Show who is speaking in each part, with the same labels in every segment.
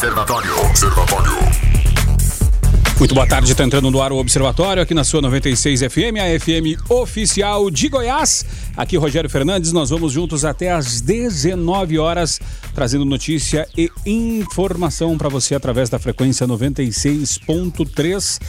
Speaker 1: Observatório. Observatório.
Speaker 2: Muito boa tarde, está entrando no ar o Observatório aqui na sua 96 FM, a FM oficial de Goiás. Aqui Rogério Fernandes, nós vamos juntos até às 19 horas, trazendo notícia e informação para você através da frequência 96.3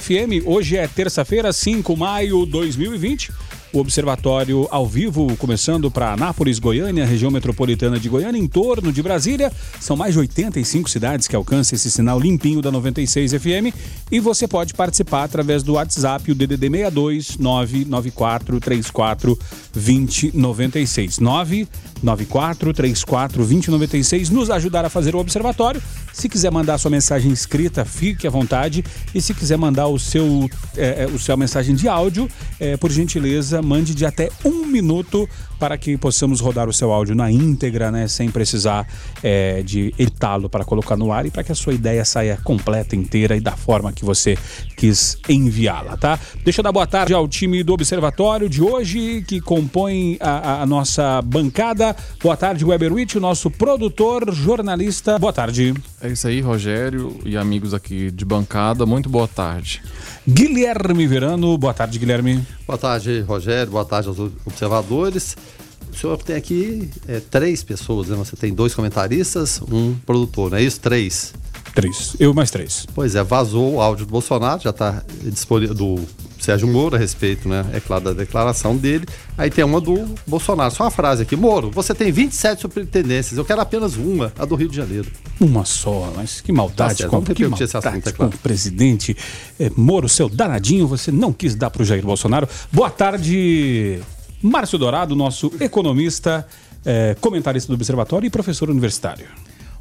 Speaker 2: FM. Hoje é terça-feira, 5 de maio de 2020 o Observatório ao vivo, começando para Anápolis, Goiânia, região metropolitana de Goiânia, em torno de Brasília. São mais de 85 cidades que alcançam esse sinal limpinho da 96 FM. E você pode participar através do WhatsApp, o DDD 62 994 34 2096. 994 34 2096. Nos ajudar a fazer o observatório. Se quiser mandar sua mensagem escrita, fique à vontade. E se quiser mandar o seu, é, o seu mensagem de áudio, é, por gentileza, mande de até um minuto para que possamos rodar o seu áudio na íntegra, né? Sem precisar é, de editá-lo para colocar no ar e para que a sua ideia saia completa, inteira e da forma que você quis enviá-la, tá? Deixa eu dar boa tarde ao time do Observatório de hoje, que compõe a, a nossa bancada. Boa tarde, Weberwitch, o nosso produtor, jornalista. Boa tarde.
Speaker 3: É isso aí, Rogério e amigos aqui de bancada. Muito boa tarde.
Speaker 2: Guilherme Verano. Boa tarde, Guilherme.
Speaker 4: Boa tarde, Rogério. Boa tarde aos observadores. O senhor tem aqui é, três pessoas, né? Você tem dois comentaristas, um produtor, não é isso? Três.
Speaker 2: Três. Eu mais três.
Speaker 4: Pois é, vazou o áudio do Bolsonaro, já está disponível do Sérgio Moro a respeito, né? É claro, da declaração dele. Aí tem uma do Bolsonaro. Só uma frase aqui. Moro, você tem 27 superintendências, eu quero apenas uma, a do Rio de Janeiro.
Speaker 2: Uma só, mas que maldade, tá com, que maldade assunto, é claro. com o presidente é, Moro, seu danadinho, você não quis dar para o Jair Bolsonaro. Boa tarde, Márcio Dourado, nosso economista, é, comentarista do Observatório e professor universitário.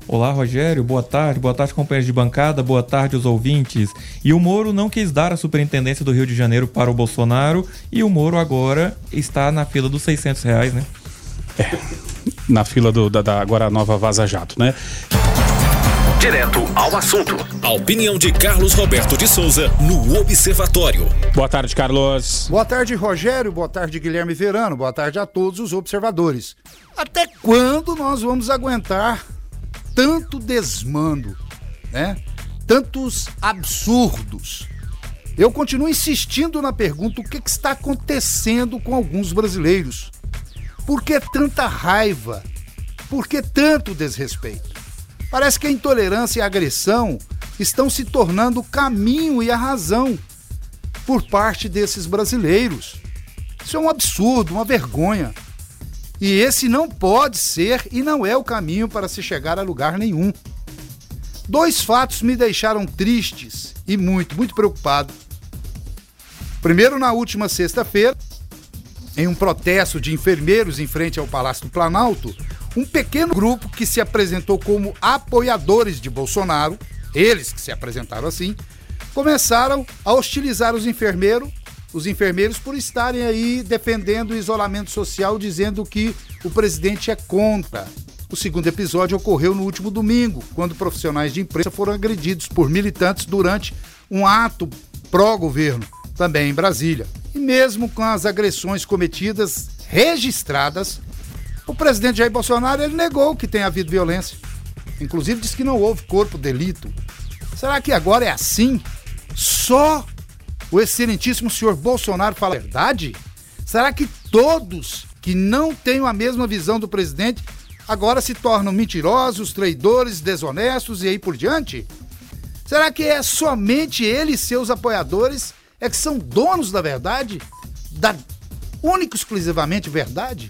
Speaker 5: Olá, Rogério. Boa tarde. Boa tarde, companheiros de bancada. Boa tarde, os ouvintes. E o Moro não quis dar a superintendência do Rio de Janeiro para o Bolsonaro e o Moro agora está na fila dos 600 reais, né?
Speaker 2: É, na fila do, da, da agora nova Vaza Jato, né?
Speaker 1: Direto ao assunto. A opinião de Carlos Roberto de Souza no Observatório.
Speaker 2: Boa tarde, Carlos.
Speaker 6: Boa tarde, Rogério. Boa tarde, Guilherme Verano. Boa tarde a todos os observadores. Até quando nós vamos aguentar tanto desmando, né? Tantos absurdos. Eu continuo insistindo na pergunta: o que, que está acontecendo com alguns brasileiros? Por que tanta raiva? Por que tanto desrespeito? Parece que a intolerância e a agressão estão se tornando o caminho e a razão por parte desses brasileiros. Isso é um absurdo, uma vergonha. E esse não pode ser e não é o caminho para se chegar a lugar nenhum. Dois fatos me deixaram tristes e muito, muito preocupado. Primeiro, na última sexta-feira, em um protesto de enfermeiros em frente ao Palácio do Planalto, um pequeno grupo que se apresentou como apoiadores de Bolsonaro, eles que se apresentaram assim, começaram a hostilizar os enfermeiros os enfermeiros por estarem aí defendendo o isolamento social, dizendo que o presidente é contra. O segundo episódio ocorreu no último domingo, quando profissionais de imprensa foram agredidos por militantes durante um ato pró-governo, também em Brasília. E mesmo com as agressões cometidas registradas, o presidente Jair Bolsonaro ele negou que tenha havido violência. Inclusive disse que não houve corpo delito. Será que agora é assim? Só o excelentíssimo senhor Bolsonaro fala a verdade? Será que todos que não têm a mesma visão do presidente agora se tornam mentirosos, traidores, desonestos e aí por diante? Será que é somente ele e seus apoiadores é que são donos da verdade? Da única exclusivamente verdade?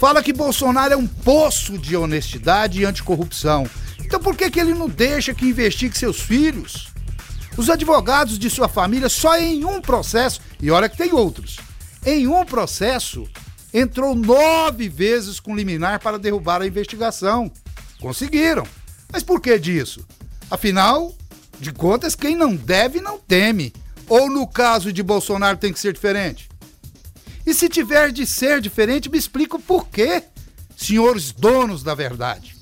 Speaker 6: Fala que Bolsonaro é um poço de honestidade e anticorrupção. Então por que, que ele não deixa que investigue seus filhos? Os advogados de sua família, só em um processo, e olha que tem outros, em um processo, entrou nove vezes com liminar para derrubar a investigação. Conseguiram. Mas por que disso? Afinal de contas, quem não deve não teme. Ou no caso de Bolsonaro tem que ser diferente? E se tiver de ser diferente, me explica o porquê, senhores donos da verdade.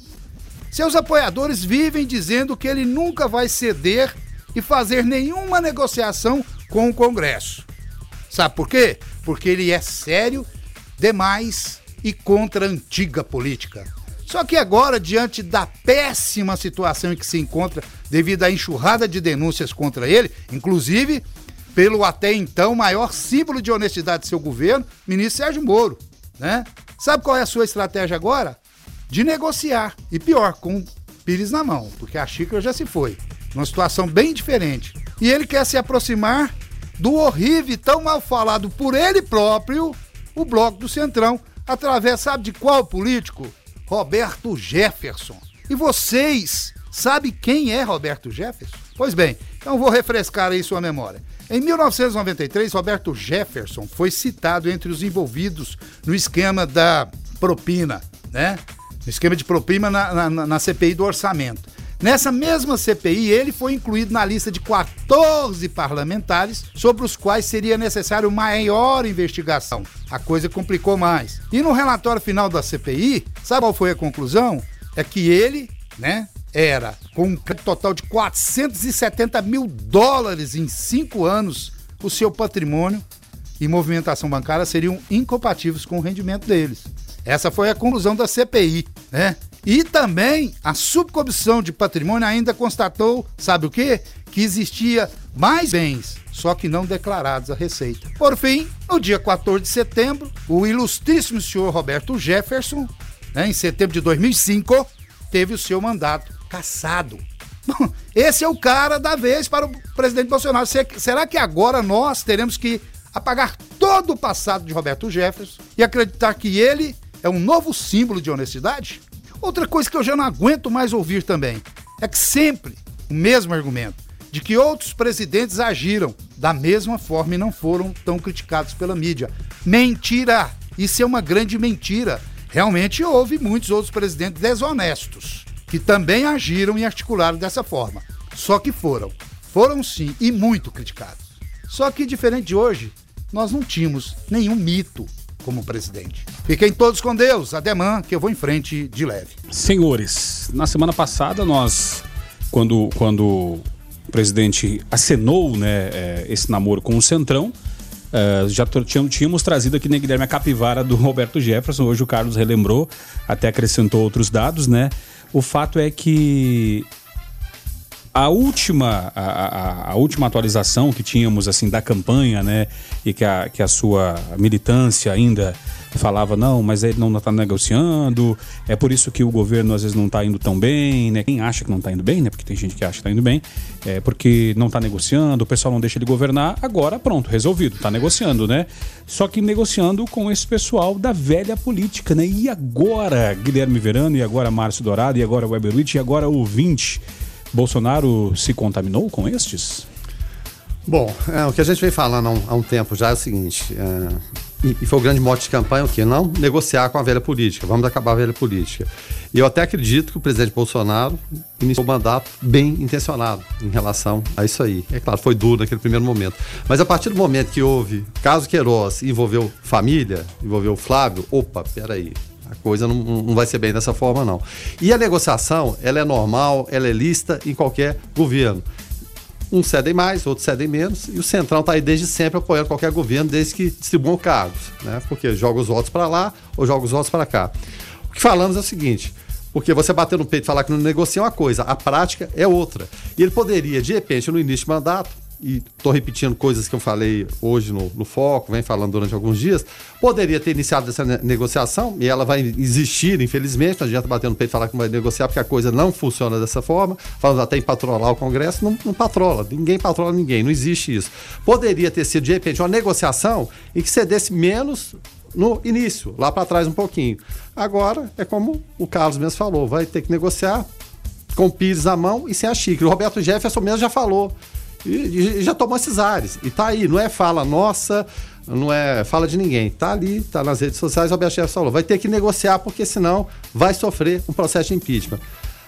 Speaker 6: Seus apoiadores vivem dizendo que ele nunca vai ceder e fazer nenhuma negociação com o Congresso. Sabe por quê? Porque ele é sério demais e contra a antiga política. Só que agora, diante da péssima situação em que se encontra devido à enxurrada de denúncias contra ele, inclusive pelo até então maior símbolo de honestidade de seu governo, ministro Sérgio Moro, né? Sabe qual é a sua estratégia agora? De negociar. E pior, com Pires na mão, porque a xícara já se foi. Uma situação bem diferente. E ele quer se aproximar do horrível tão mal falado por ele próprio, o Bloco do Centrão, através, sabe de qual político? Roberto Jefferson. E vocês sabem quem é Roberto Jefferson? Pois bem, então vou refrescar aí sua memória. Em 1993, Roberto Jefferson foi citado entre os envolvidos no esquema da propina, né? No esquema de propina na, na, na CPI do orçamento. Nessa mesma CPI, ele foi incluído na lista de 14 parlamentares sobre os quais seria necessário maior investigação. A coisa complicou mais. E no relatório final da CPI, sabe qual foi a conclusão? É que ele, né, era com um total de 470 mil dólares em cinco anos, o seu patrimônio e movimentação bancária seriam incompatíveis com o rendimento deles. Essa foi a conclusão da CPI, né? E também a subcomissão de patrimônio ainda constatou, sabe o quê? Que existia mais bens, só que não declarados à Receita. Por fim, no dia 14 de setembro, o ilustríssimo senhor Roberto Jefferson, né, em setembro de 2005, teve o seu mandato cassado. Esse é o cara da vez para o presidente Bolsonaro. Será que agora nós teremos que apagar todo o passado de Roberto Jefferson e acreditar que ele é um novo símbolo de honestidade? Outra coisa que eu já não aguento mais ouvir também é que sempre o mesmo argumento de que outros presidentes agiram da mesma forma e não foram tão criticados pela mídia. Mentira! Isso é uma grande mentira. Realmente houve muitos outros presidentes desonestos que também agiram e articularam dessa forma. Só que foram, foram sim e muito criticados. Só que diferente de hoje, nós não tínhamos nenhum mito como presidente. Fiquem todos com Deus, ademã, que eu vou em frente de leve.
Speaker 2: Senhores, na semana passada nós, quando, quando o presidente acenou né, é, esse namoro com o Centrão, Uh, já tínhamos, tínhamos trazido aqui na Guilherme a capivara do Roberto Jefferson. Hoje o Carlos relembrou, até acrescentou outros dados, né? O fato é que a última, a, a, a, última atualização que tínhamos assim da campanha, né, e que a, que a sua militância ainda falava não, mas ele não está negociando, é por isso que o governo às vezes não está indo tão bem, né? Quem acha que não está indo bem, né? Porque tem gente que acha que está indo bem, é porque não está negociando, o pessoal não deixa ele governar, agora pronto, resolvido, está negociando, né? Só que negociando com esse pessoal da velha política, né? E agora Guilherme Verano, e agora Márcio Dourado, e agora Weber Witt, e agora o 20 Bolsonaro se contaminou com estes?
Speaker 4: Bom, é, o que a gente vem falando há um, há um tempo já é o seguinte: é, e, e, foi o grande mote de campanha o quê? Não negociar com a velha política, vamos acabar a velha política. E eu até acredito que o presidente Bolsonaro iniciou o mandato bem intencionado em relação a isso aí. É claro, foi duro naquele primeiro momento. Mas a partir do momento que houve caso Queiroz envolveu família, envolveu Flávio, opa, peraí, a coisa não, não vai ser bem dessa forma, não. E a negociação, ela é normal, ela é lista em qualquer governo. Uns cedem mais, outros cedem menos, e o Centrão está aí desde sempre apoiando qualquer governo, desde que distribuam cargos, né? Porque joga os votos para lá ou joga os votos para cá. O que falamos é o seguinte: porque você bater no peito e falar que não negocia é uma coisa, a prática é outra. E ele poderia, de repente, no início de mandato, e estou repetindo coisas que eu falei hoje no, no, Foco, vem falando durante alguns dias, poderia ter iniciado essa ne negociação e ela vai existir, infelizmente. Não adianta bater no peito e falar que não vai negociar, porque a coisa não funciona dessa forma. Falando até em patrolar o Congresso, não, não patrola, ninguém patrola ninguém, não existe isso. Poderia ter sido, de repente, uma negociação em que cedesse menos no início, lá para trás um pouquinho. Agora, é como o Carlos mesmo falou, vai ter que negociar com o Pires na mão e sem a xícara. O Roberto Jefferson mesmo já falou e, e, já tomou esses ares. E tá aí, não é fala nossa, não é fala de ninguém. Tá ali, tá nas redes sociais, o Alberto falou. Vai ter que negociar, porque senão vai sofrer um processo de impeachment.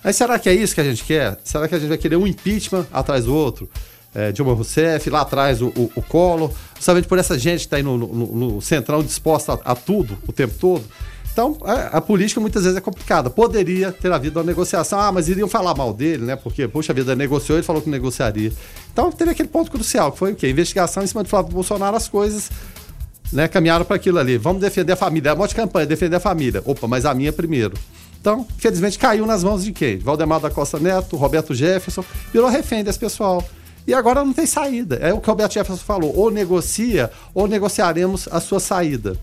Speaker 4: Aí será que é isso que a gente quer? Será que a gente vai querer um impeachment atrás do outro? É, Dilma Rousseff, lá atrás o, o, o Collor, justamente por essa gente que está aí no, no, no centrão disposta a, a tudo o tempo todo. Então, a, a, política muitas vezes é complicada. Poderia ter havido uma negociação, ah, mas iriam falar mal dele, né? Porque, puxa vida, negociou e falou que negociaria. Então, teve aquele ponto crucial, que foi o quê? Investigação em cima de Flávio Bolsonaro, as coisas né, caminharam para aquilo ali. Vamos defender a família. A morte de campanha, defender a família. Opa, mas a minha primeiro. Então, infelizmente, caiu nas mãos de quem? Valdemar da Costa Neto, Roberto Jefferson, virou refém desse pessoal. E agora não tem saída. É o que o Roberto Jefferson falou: ou negocia, ou negociaremos a sua saída.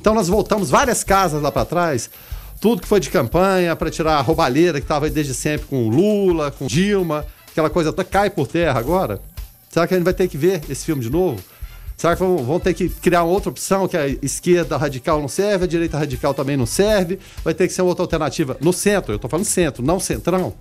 Speaker 4: Então, nós voltamos várias casas lá para trás, tudo que foi de campanha, para tirar a roubalheira que estava desde sempre com Lula, com Dilma, aquela coisa toda cai por terra agora. Será que a gente vai ter que ver esse filme de novo? Será que vão, vão, ter que criar outra opção que a esquerda radical não serve, a direita radical também não serve? Vai ter que ser outra alternativa no centro, eu estou falando centro, não centrão.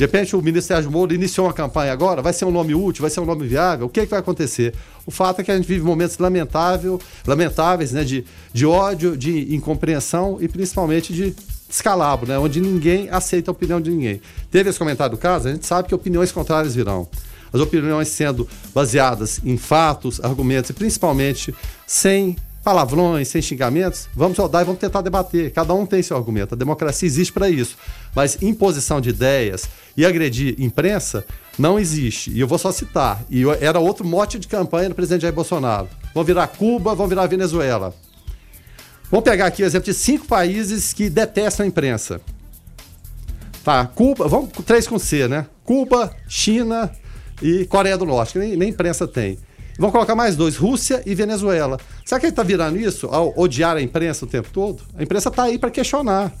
Speaker 4: De repente o ministro Sérgio Moro iniciou uma campanha agora, vai ser um nome útil, vai ser um nome viável, o que, é que vai acontecer? O fato é que a gente vive momentos lamentável, lamentáveis, né, de, de ódio, de incompreensão e principalmente de descalabro, né, onde ninguém aceita a opinião de ninguém. Teve esse comentário do caso, a gente sabe que opiniões contrárias virão as opiniões sendo baseadas em fatos, argumentos e principalmente sem palavrões, sem xingamentos, vamos rodar e vamos tentar debater. Cada um tem seu argumento. A democracia existe para isso. Mas imposição de ideias e agredir imprensa não existe. E eu vou só citar. E era outro mote de campanha do presidente Jair Bolsonaro. Vão virar Cuba, vão virar Venezuela. Vamos pegar aqui o exemplo de cinco países que detestam a imprensa. Tá, Cuba, vamos três com C, né? Cuba, China, e Coreia do Norte, que nem, nem imprensa tem. Vão colocar mais dois, Rússia e Venezuela. Será que ele está virando isso ao odiar a imprensa o tempo todo? A imprensa está aí para questionar.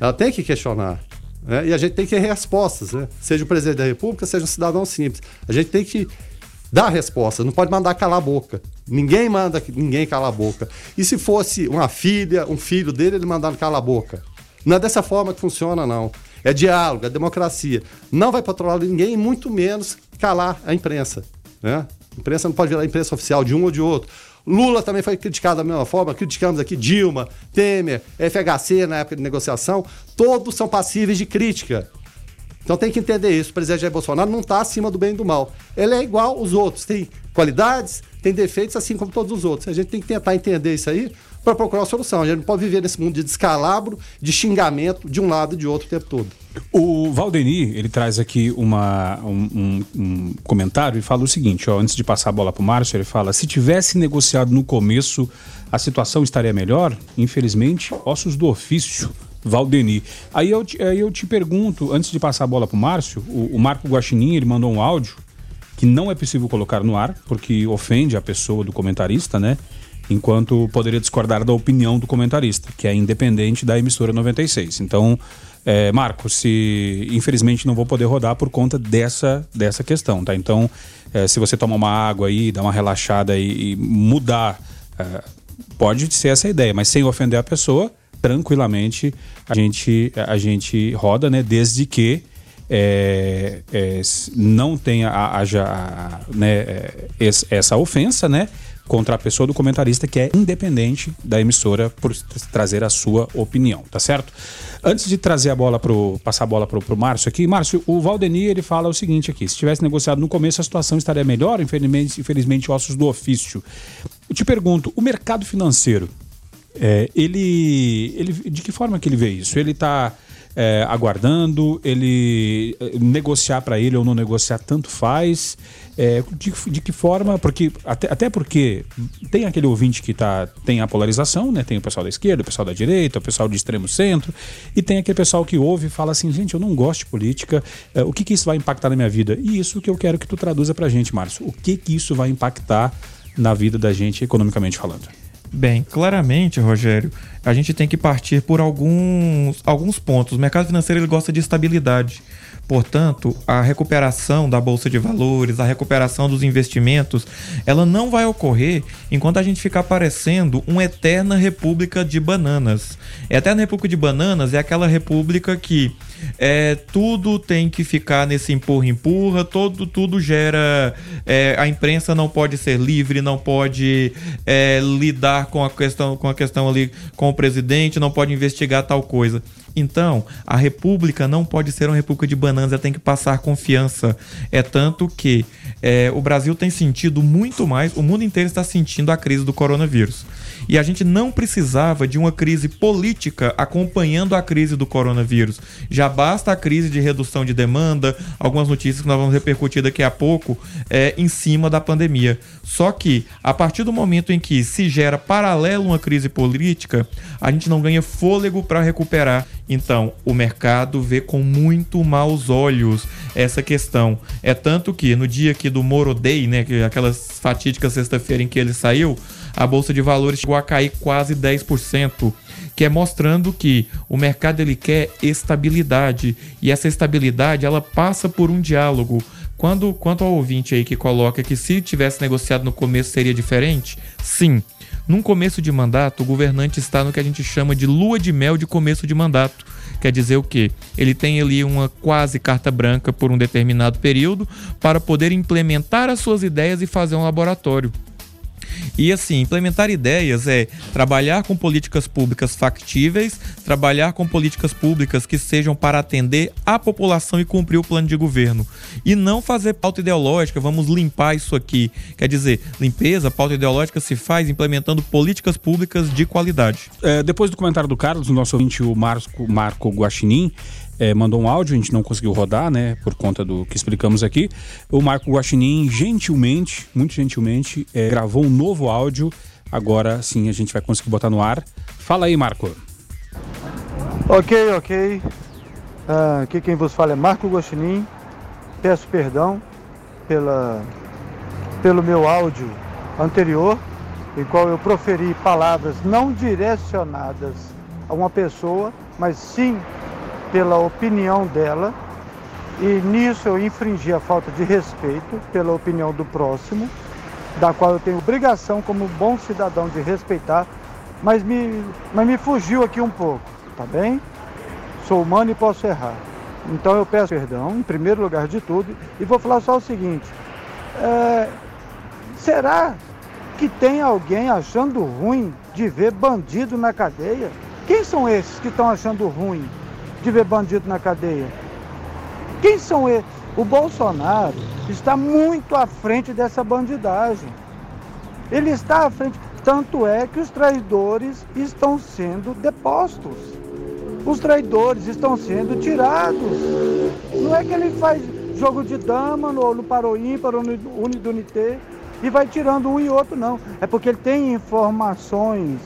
Speaker 4: Ela tem que questionar. Né? E a gente tem que ter respostas, né? Seja o presidente da República, seja um cidadão simples. A gente tem que dar resposta, não pode mandar calar a boca. Ninguém manda ninguém calar a boca. E se fosse uma filha, um filho dele, ele mandando calar a boca? Não é dessa forma que funciona, não. É diálogo, é democracia. Não vai patrolar ninguém, muito menos calar a imprensa. Né? Imprensa não pode virar imprensa oficial de um ou de outro. Lula também foi criticado da mesma forma, criticamos aqui Dilma, Temer, FHC na época de negociação, todos são passíveis de crítica. Então tem que entender isso. O presidente Jair Bolsonaro não está acima do bem e do mal. Ele é igual aos outros, tem qualidades, tem defeitos, assim como todos os outros. A gente tem que tentar entender isso aí para procurar uma solução. A gente não pode viver nesse mundo de descalabro, de xingamento de um lado e de outro o tempo todo.
Speaker 2: O Valdeni, ele traz aqui uma, um, um, um comentário e fala o seguinte, ó, antes de passar a bola para o Márcio, ele fala, se tivesse negociado no começo, a situação estaria melhor? Infelizmente, ossos do ofício. Valdeni. Aí eu, aí eu te pergunto, antes de passar a bola para o Márcio, o Marco Guaxinim, ele mandou um áudio que não é possível colocar no ar, porque ofende a pessoa do comentarista, né? Enquanto poderia discordar da opinião do comentarista, que é independente da emissora 96. Então, é, Marco, se infelizmente não vou poder rodar por conta dessa, dessa questão, tá? Então, é, se você tomar uma água aí, dar uma relaxada e, e mudar, é, pode ser essa a ideia, mas sem ofender a pessoa, tranquilamente a gente, a gente roda, né? Desde que é, é, não tenha haja né, é, essa ofensa, né? Contra a pessoa do comentarista que é independente da emissora por trazer a sua opinião, tá certo? Antes de trazer a bola pro passar a bola pro, pro Márcio aqui, Márcio, o Valdemir ele fala o seguinte aqui: se tivesse negociado no começo a situação estaria melhor, infelizmente, infelizmente ossos do ofício. Eu te pergunto, o mercado financeiro, é, ele, ele, de que forma que ele vê isso? Ele está é, aguardando, ele é, negociar para ele ou não negociar tanto faz. É, de, de, que forma? Porque até, até porque tem aquele ouvinte que tá, tem a polarização, né? Tem o pessoal da esquerda, o pessoal da direita, o pessoal de extremo centro, e tem aquele pessoal que ouve e fala assim, gente, eu não gosto de política, é, o que, que isso vai impactar na minha vida? E isso que eu quero que tu traduza pra gente, Márcio. O que que isso vai impactar na vida da gente economicamente falando?
Speaker 5: Bem, claramente, Rogério, a gente tem que partir por alguns, alguns pontos. O mercado financeiro ele gosta de estabilidade. Portanto, a recuperação da bolsa de valores, a recuperação dos investimentos, ela não vai ocorrer enquanto a gente ficar parecendo uma eterna república de bananas. A eterna república de bananas é aquela república que é, tudo tem que ficar nesse empurra-empurra, todo, tudo gera. É, a imprensa não pode ser livre, não pode é, lidar com a questão, com a questão ali com o presidente, não pode investigar tal coisa. Então, a república não pode ser uma república de bananas, ela tem que passar confiança. É tanto que é, o Brasil tem sentido muito mais, o mundo inteiro está sentindo a crise do coronavírus. E a gente não precisava de uma crise política acompanhando a crise do coronavírus. Já basta a crise de redução de demanda, algumas notícias que nós vamos repercutir daqui a pouco, é, em cima da pandemia. Só que, a partir do momento em que se gera paralelo uma crise política, a gente não ganha fôlego para recuperar. Então, o mercado vê com muito maus olhos essa questão. É tanto que no dia aqui do Moro Day, né, que aquelas fatídicas sexta-feira em que ele saiu, a bolsa de valores chegou a cair quase 10%, que é mostrando que o mercado ele quer estabilidade e essa estabilidade ela passa por um diálogo. Quando quanto ao ouvinte aí que coloca que se tivesse negociado no começo seria diferente, sim. Num começo de mandato, o governante está no que a gente chama de lua de mel de começo de mandato. Quer dizer o quê? Ele tem ali uma quase carta branca por um determinado período para poder implementar as suas ideias e fazer um laboratório. E assim, implementar ideias é trabalhar com políticas públicas factíveis, trabalhar com políticas públicas que sejam para atender a população e cumprir o plano de governo. E não fazer pauta ideológica, vamos limpar isso aqui. Quer dizer, limpeza, pauta ideológica se faz implementando políticas públicas de qualidade.
Speaker 2: É, depois do comentário do Carlos, nosso ouvinte, o Marco, Marco Guaxinim, é, mandou um áudio, a gente não conseguiu rodar, né, por conta do que explicamos aqui. O Marco Guaxinim, gentilmente, muito gentilmente, é, gravou um novo áudio. Agora sim a gente vai conseguir botar no ar. Fala aí, Marco.
Speaker 7: Ok, ok. Uh, aqui quem vos fala é Marco Guaxinim. Peço perdão pela, pelo meu áudio anterior, em qual eu proferi palavras não direcionadas a uma pessoa, mas sim pela opinião dela e nisso eu infringi a falta de respeito pela opinião do próximo, da qual eu tenho obrigação como bom cidadão de respeitar, mas me, mas me fugiu aqui um pouco, tá bem? Sou humano e posso errar. Então eu peço perdão, em primeiro lugar de tudo, e vou falar só o seguinte: é, será que tem alguém achando ruim de ver bandido na cadeia? Quem são esses que estão achando ruim? De ver bandido na cadeia. Quem são eles? O Bolsonaro está muito à frente dessa bandidagem. Ele está à frente, tanto é que os traidores estão sendo depostos. Os traidores estão sendo tirados. Não é que ele faz jogo de dama no, no paro ímpar ou no unidunité e vai tirando um e outro, não. É porque ele tem informações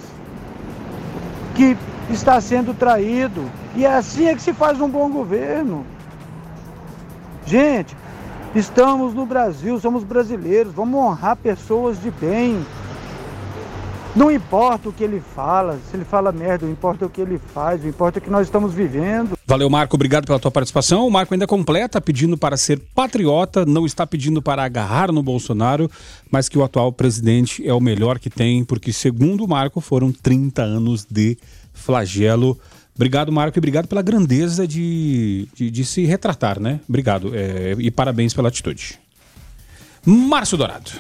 Speaker 7: que está sendo traído. E é assim é que se faz um bom governo. Gente, estamos no Brasil, somos brasileiros, vamos honrar pessoas de bem. Não importa o que ele fala, se ele fala merda, não importa o que ele faz, não importa o que nós estamos vivendo.
Speaker 2: Valeu, Marco, obrigado pela tua participação. O Marco ainda completa pedindo para ser patriota, não está pedindo para agarrar no Bolsonaro, mas que o atual presidente é o melhor que tem, porque, segundo o Marco, foram 30 anos de flagelo. Obrigado, Marco, e obrigado pela grandeza de, de, de se retratar, né? Obrigado é, e parabéns pela atitude. Márcio Dourado.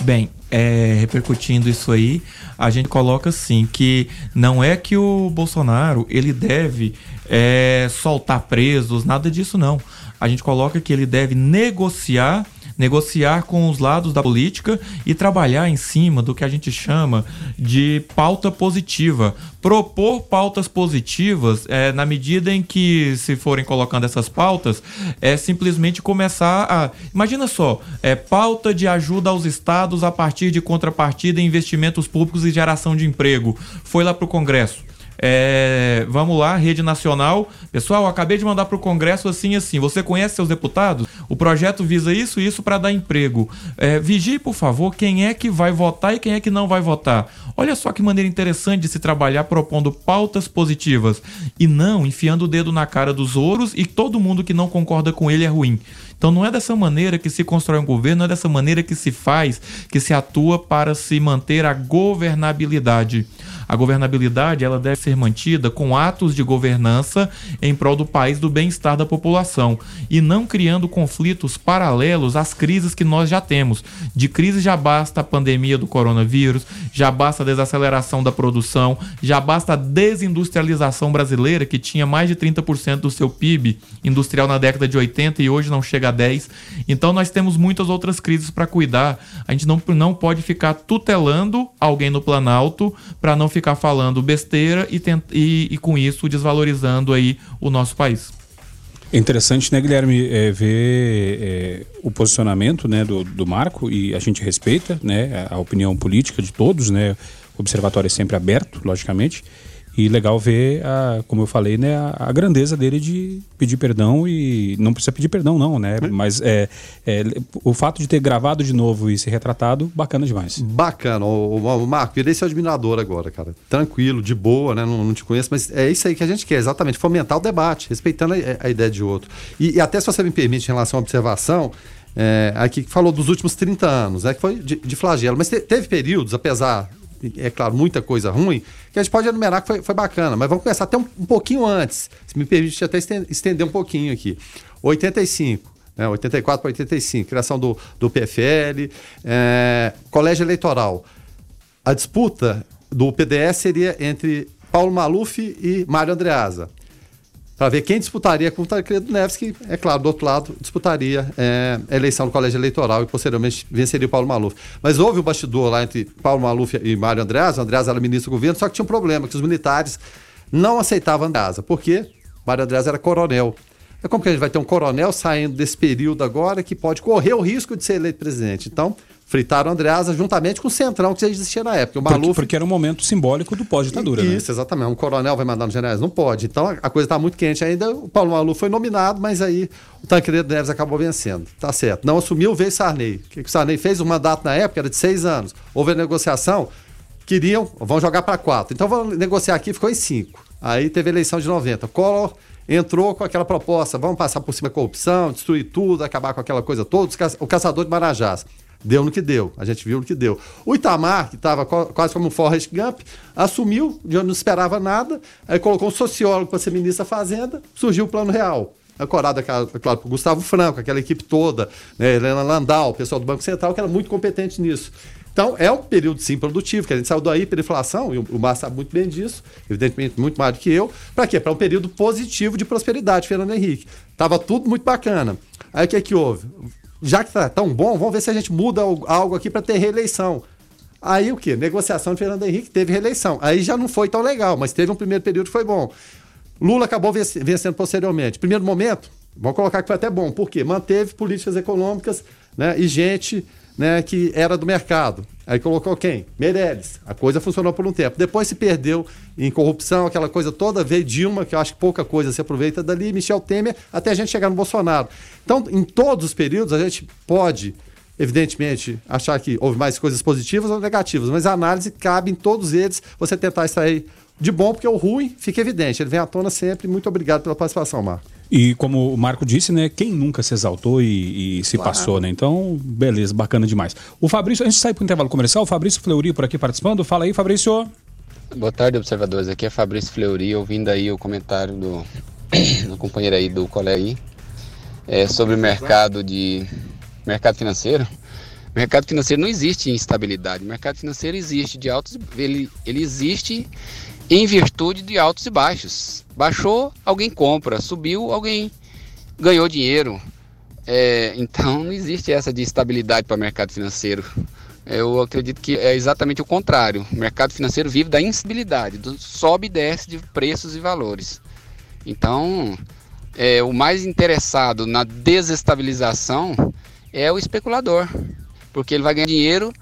Speaker 5: Bem, é, repercutindo isso aí, a gente coloca assim que não é que o Bolsonaro ele deve é, soltar presos, nada disso não. A gente coloca que ele deve negociar negociar com os lados da política e trabalhar em cima do que a gente chama de pauta positiva. Propor pautas positivas é, na medida em que, se forem colocando essas pautas, é simplesmente começar a. Imagina só, é pauta de ajuda aos estados a partir de contrapartida em investimentos públicos e geração de emprego. Foi lá para o Congresso é, vamos lá, rede nacional. Pessoal, acabei de mandar para o Congresso assim assim. Você conhece seus deputados? O projeto visa isso e isso para dar emprego. É, vigie, por favor, quem é que vai votar e quem é que não vai votar. Olha só que maneira interessante de se trabalhar propondo pautas positivas e não enfiando o dedo na cara dos ouros e todo mundo que não concorda com ele é ruim. Então não é dessa maneira que se constrói um governo, não é dessa maneira que se faz, que se atua para se manter a governabilidade. A governabilidade ela deve ser mantida com atos de governança em prol do país, do bem-estar da população e não criando conflitos paralelos às crises que nós já temos. De crise já basta a pandemia do coronavírus, já basta a desaceleração da produção, já basta a desindustrialização brasileira que tinha mais de 30% do seu PIB industrial na década de 80 e hoje não chega a 10. Então nós temos muitas outras crises para cuidar. A gente não, não pode ficar tutelando alguém no Planalto para não ficar falando besteira e, e, e com isso desvalorizando aí o nosso país.
Speaker 2: É interessante, né, Guilherme, é, ver é, o posicionamento né, do, do Marco e a gente respeita né, a opinião política de todos, né? O observatório é sempre aberto, logicamente. E legal ver, a, como eu falei, né, a, a, grandeza dele de pedir perdão e não precisa pedir perdão não, né? Hum. Mas é, é, o fato de ter gravado de novo e ser retratado, bacana demais.
Speaker 4: Bacana. O, o, o Marco, virei seu admirador agora, cara. Tranquilo, de boa, né? Não, não, te conheço, mas é isso aí que a gente quer, exatamente. Fomentar o debate, respeitando a, a ideia de outro. E, e, até se você me permite, em relação à observação, é, aqui que falou dos últimos 30 anos, né? Que foi de, de flagelo. Mas te, teve períodos, apesar é claro, muita coisa ruim, que a gente pode enumerar que foi, foi bacana, mas vamos começar até um, um pouquinho antes. Se me permite até estender um pouquinho aqui. 85. Né, 84 para 85, criação do, do PFL, é, colégio eleitoral. A disputa do PDS seria entre Paulo Maluf e Mário Andreasa para ver quem disputaria com o Tancredo Neves, que, é claro, do outro lado, disputaria é, a eleição do colégio eleitoral e posteriormente venceria o Paulo Maluf. Mas houve um bastidor lá entre Paulo Maluf e Mário Andreasa. O Andreasa era ministro do governo, só que tinha um problema, que os militares não aceitavam Andreasa. Por quê? Mário Andreasa era coronel. É como que a gente vai ter um coronel saindo desse período agora que pode correr o risco de ser eleito presidente? Então, fritaram o Andreasa juntamente com o Centrão, que já existia na época. O
Speaker 2: Maluf... porque, porque era um momento simbólico do pós-ditadura, né?
Speaker 4: Isso, exatamente. Um coronel vai mandar nos generais? Não pode. Então a coisa está muito quente ainda. O Paulo Maluf foi nominado, mas aí o Tancredo Neves acabou vencendo. Tá certo. Não assumiu, veio Sarney. O que, o Sarney fez? O mandato na época era de seis anos. Houve a negociação, queriam, vão jogar para quatro. Então vamos negociar aqui, ficou em cinco. Aí teve a eleição de 90. Collor entrou com aquela proposta: vamos passar por cima da corrupção, destruir tudo, acabar com aquela coisa toda, o caçador de Marajás. Deu no que deu, a gente viu no que deu. O Itamar, que estava quase como um Forrest Gump, assumiu, não esperava nada, aí colocou um sociólogo para ser ministro da Fazenda, surgiu o Plano Real. Acorado, é claro, por Gustavo Franco, aquela equipe toda, né, Helena Landau, o pessoal do Banco Central, que era muito competente nisso. Então, é um período, sim, produtivo, que a gente saiu da hiperinflação, e o Márcio sabe muito bem disso, evidentemente muito mais do que eu. Para quê? Para um período positivo de prosperidade, Fernando Henrique. Tava tudo muito bacana. Aí o que é que houve? Já que está tão bom, vamos ver se a gente muda algo aqui para ter reeleição. Aí o que? Negociação de Fernando Henrique teve reeleição. Aí já não foi tão legal, mas teve um primeiro período que foi bom. Lula acabou vencendo posteriormente. Primeiro momento, vamos colocar que foi até bom. Por quê? Manteve políticas econômicas né, e gente né, que era do mercado. Aí colocou quem? Meirelles. A coisa funcionou por um tempo. Depois se perdeu em corrupção, aquela coisa toda. Veio Dilma, que eu acho que pouca coisa se aproveita dali, Michel Temer, até a gente chegar no Bolsonaro. Então, em todos os períodos, a gente pode, evidentemente, achar que houve mais coisas positivas ou negativas, mas a análise cabe em todos eles, você tentar extrair de bom, porque o ruim fica evidente. Ele vem à tona sempre. Muito obrigado pela participação, Marco.
Speaker 2: E como o Marco disse, né? Quem nunca se exaltou e, e se claro. passou, né? Então, beleza, bacana demais. O Fabrício, a gente sai para o intervalo comercial, o Fabrício Fleury por aqui participando. Fala aí, Fabrício.
Speaker 8: Boa tarde, observadores. Aqui é Fabrício Fleury, ouvindo aí o comentário do, do companheiro aí do colega aí, é, sobre o mercado de mercado financeiro. O mercado financeiro não existe instabilidade. O mercado financeiro existe de altos, ele, ele existe em virtude de altos e baixos. Baixou, alguém compra, subiu, alguém ganhou dinheiro. É, então não existe essa de estabilidade para o mercado financeiro. Eu acredito que é exatamente o contrário. O mercado financeiro vive da instabilidade, do sobe e desce de preços e valores. Então, é, o mais interessado na desestabilização é o especulador, porque ele vai ganhar dinheiro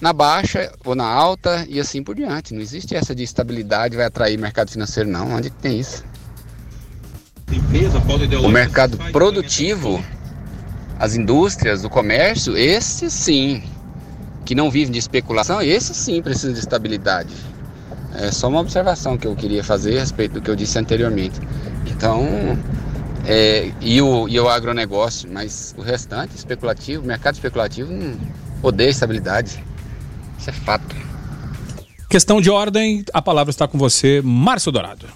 Speaker 8: na baixa ou na alta e assim por diante. Não existe essa de estabilidade, vai atrair mercado financeiro, não. Onde tem isso? O mercado produtivo, as indústrias, o comércio, esse sim, que não vivem de especulação, esse sim precisa de estabilidade. É só uma observação que eu queria fazer a respeito do que eu disse anteriormente. Então, é, e, o, e o agronegócio, mas o restante, especulativo, mercado especulativo, não odeia estabilidade. Isso é fato.
Speaker 2: Questão de ordem, a palavra está com você, Márcio Dourado.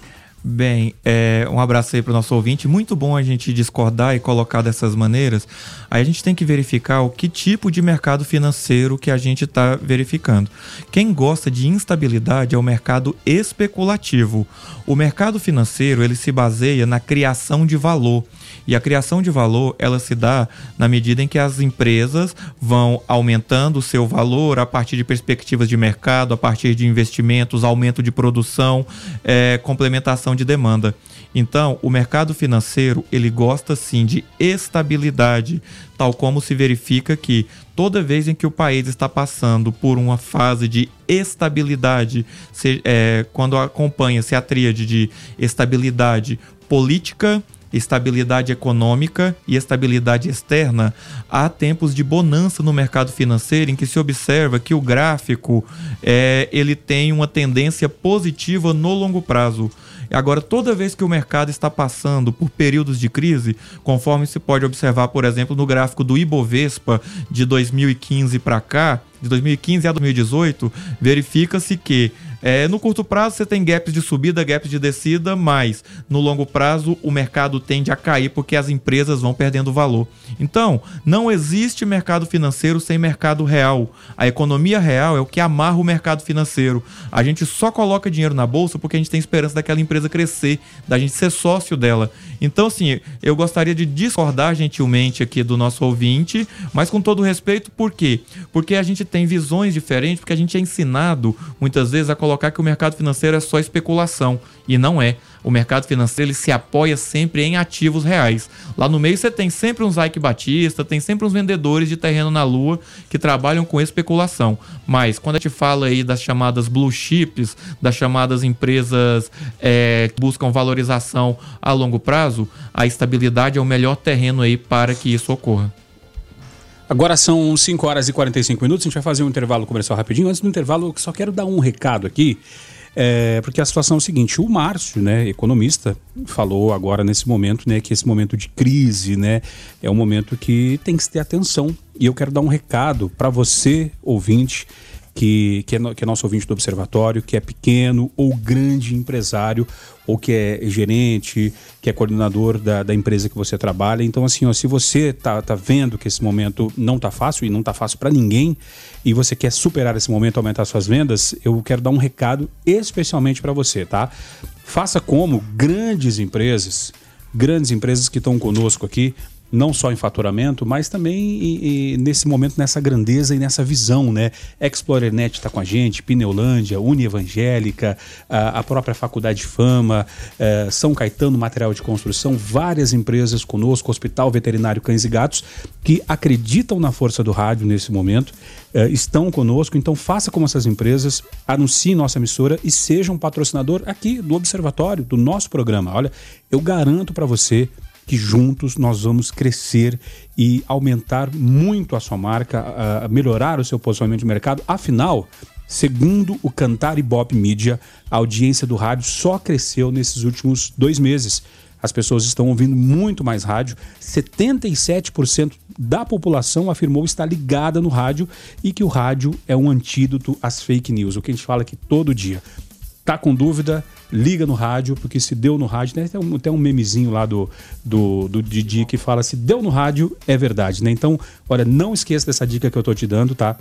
Speaker 5: Bem, é, um abraço aí para o nosso ouvinte. Muito bom a gente discordar e colocar dessas maneiras. Aí a gente tem que verificar o que tipo de mercado financeiro que a gente está verificando. Quem gosta de instabilidade é o mercado especulativo. O mercado financeiro ele se baseia na criação de valor. E a criação de valor, ela se dá na medida em que as empresas vão aumentando o seu valor a partir de perspectivas de mercado, a partir de investimentos, aumento de produção, é, complementação de demanda. Então, o mercado financeiro, ele gosta sim de estabilidade, tal como se verifica que toda vez em que o país está passando por uma fase de estabilidade, se, é, quando acompanha-se a tríade de estabilidade política, estabilidade econômica e estabilidade externa, há tempos de bonança no mercado financeiro em que se observa que o gráfico é, ele tem uma tendência positiva no longo prazo. Agora, toda vez que o mercado está passando por períodos de crise, conforme se pode observar, por exemplo, no gráfico do Ibovespa de 2015 para cá, de 2015 a 2018, verifica-se que é, no curto prazo você tem gaps de subida, gaps de descida, mas no longo prazo o mercado tende a cair porque as empresas vão perdendo valor. Então, não existe mercado financeiro sem mercado real. A economia real é o que amarra o mercado financeiro. A gente só coloca dinheiro na bolsa porque a gente tem esperança daquela empresa crescer, da gente ser sócio dela. Então, assim, eu gostaria de discordar gentilmente aqui do nosso ouvinte, mas com todo respeito, por quê? Porque a gente tem visões diferentes, porque a gente é ensinado muitas vezes a colocar que o mercado financeiro é só especulação e não é. O mercado financeiro ele se apoia sempre em ativos reais. Lá no meio você tem sempre uns Ike Batista, tem sempre uns vendedores de terreno na lua que trabalham com especulação. Mas quando a gente fala aí das chamadas blue chips, das chamadas empresas é, que buscam valorização a longo prazo, a estabilidade é o melhor terreno aí para que isso ocorra.
Speaker 2: Agora são 5 horas e 45 minutos, a gente vai fazer um intervalo comercial rapidinho. Antes do intervalo, eu só quero dar um recado aqui, é, porque a situação é o seguinte, o Márcio, né, economista, falou agora nesse momento, né, que esse momento de crise, né, é um momento que tem que se ter atenção. E eu quero dar um recado para você, ouvinte, que, que, é, que é nosso ouvinte do observatório, que é pequeno ou grande empresário, ou que é gerente, que é coordenador da, da empresa que você trabalha. Então, assim, ó, se você tá, tá vendo que esse momento não tá fácil e não tá fácil para ninguém, e você quer superar esse momento, aumentar suas vendas, eu quero dar um recado especialmente para você, tá? Faça como grandes empresas, grandes empresas que estão conosco aqui, não só em faturamento, mas também e, e nesse momento, nessa grandeza e nessa visão, né? ExplorerNet está com a gente, Pneulândia, Unievangélica, a, a própria Faculdade de Fama, eh, São Caetano Material de Construção, várias empresas conosco, Hospital Veterinário Cães e Gatos, que acreditam na força do rádio nesse momento, eh, estão conosco, então faça como essas empresas, anuncie nossa emissora e seja um patrocinador aqui do Observatório, do nosso programa. Olha, eu garanto para você que juntos nós vamos crescer e aumentar muito a sua marca, a melhorar o seu posicionamento de mercado. Afinal, segundo o Cantar Ibope Media, a audiência do rádio só cresceu nesses últimos dois meses. As pessoas estão ouvindo muito mais rádio. 77% da população afirmou estar ligada no rádio e que o rádio é um antídoto às fake news, o que a gente fala aqui todo dia. Tá com dúvida? liga no rádio, porque se deu no rádio, né? Tem um, tem um memezinho lá do, do, do Didi que fala se deu no rádio, é verdade, né? Então, olha, não esqueça dessa dica que eu tô te dando, tá?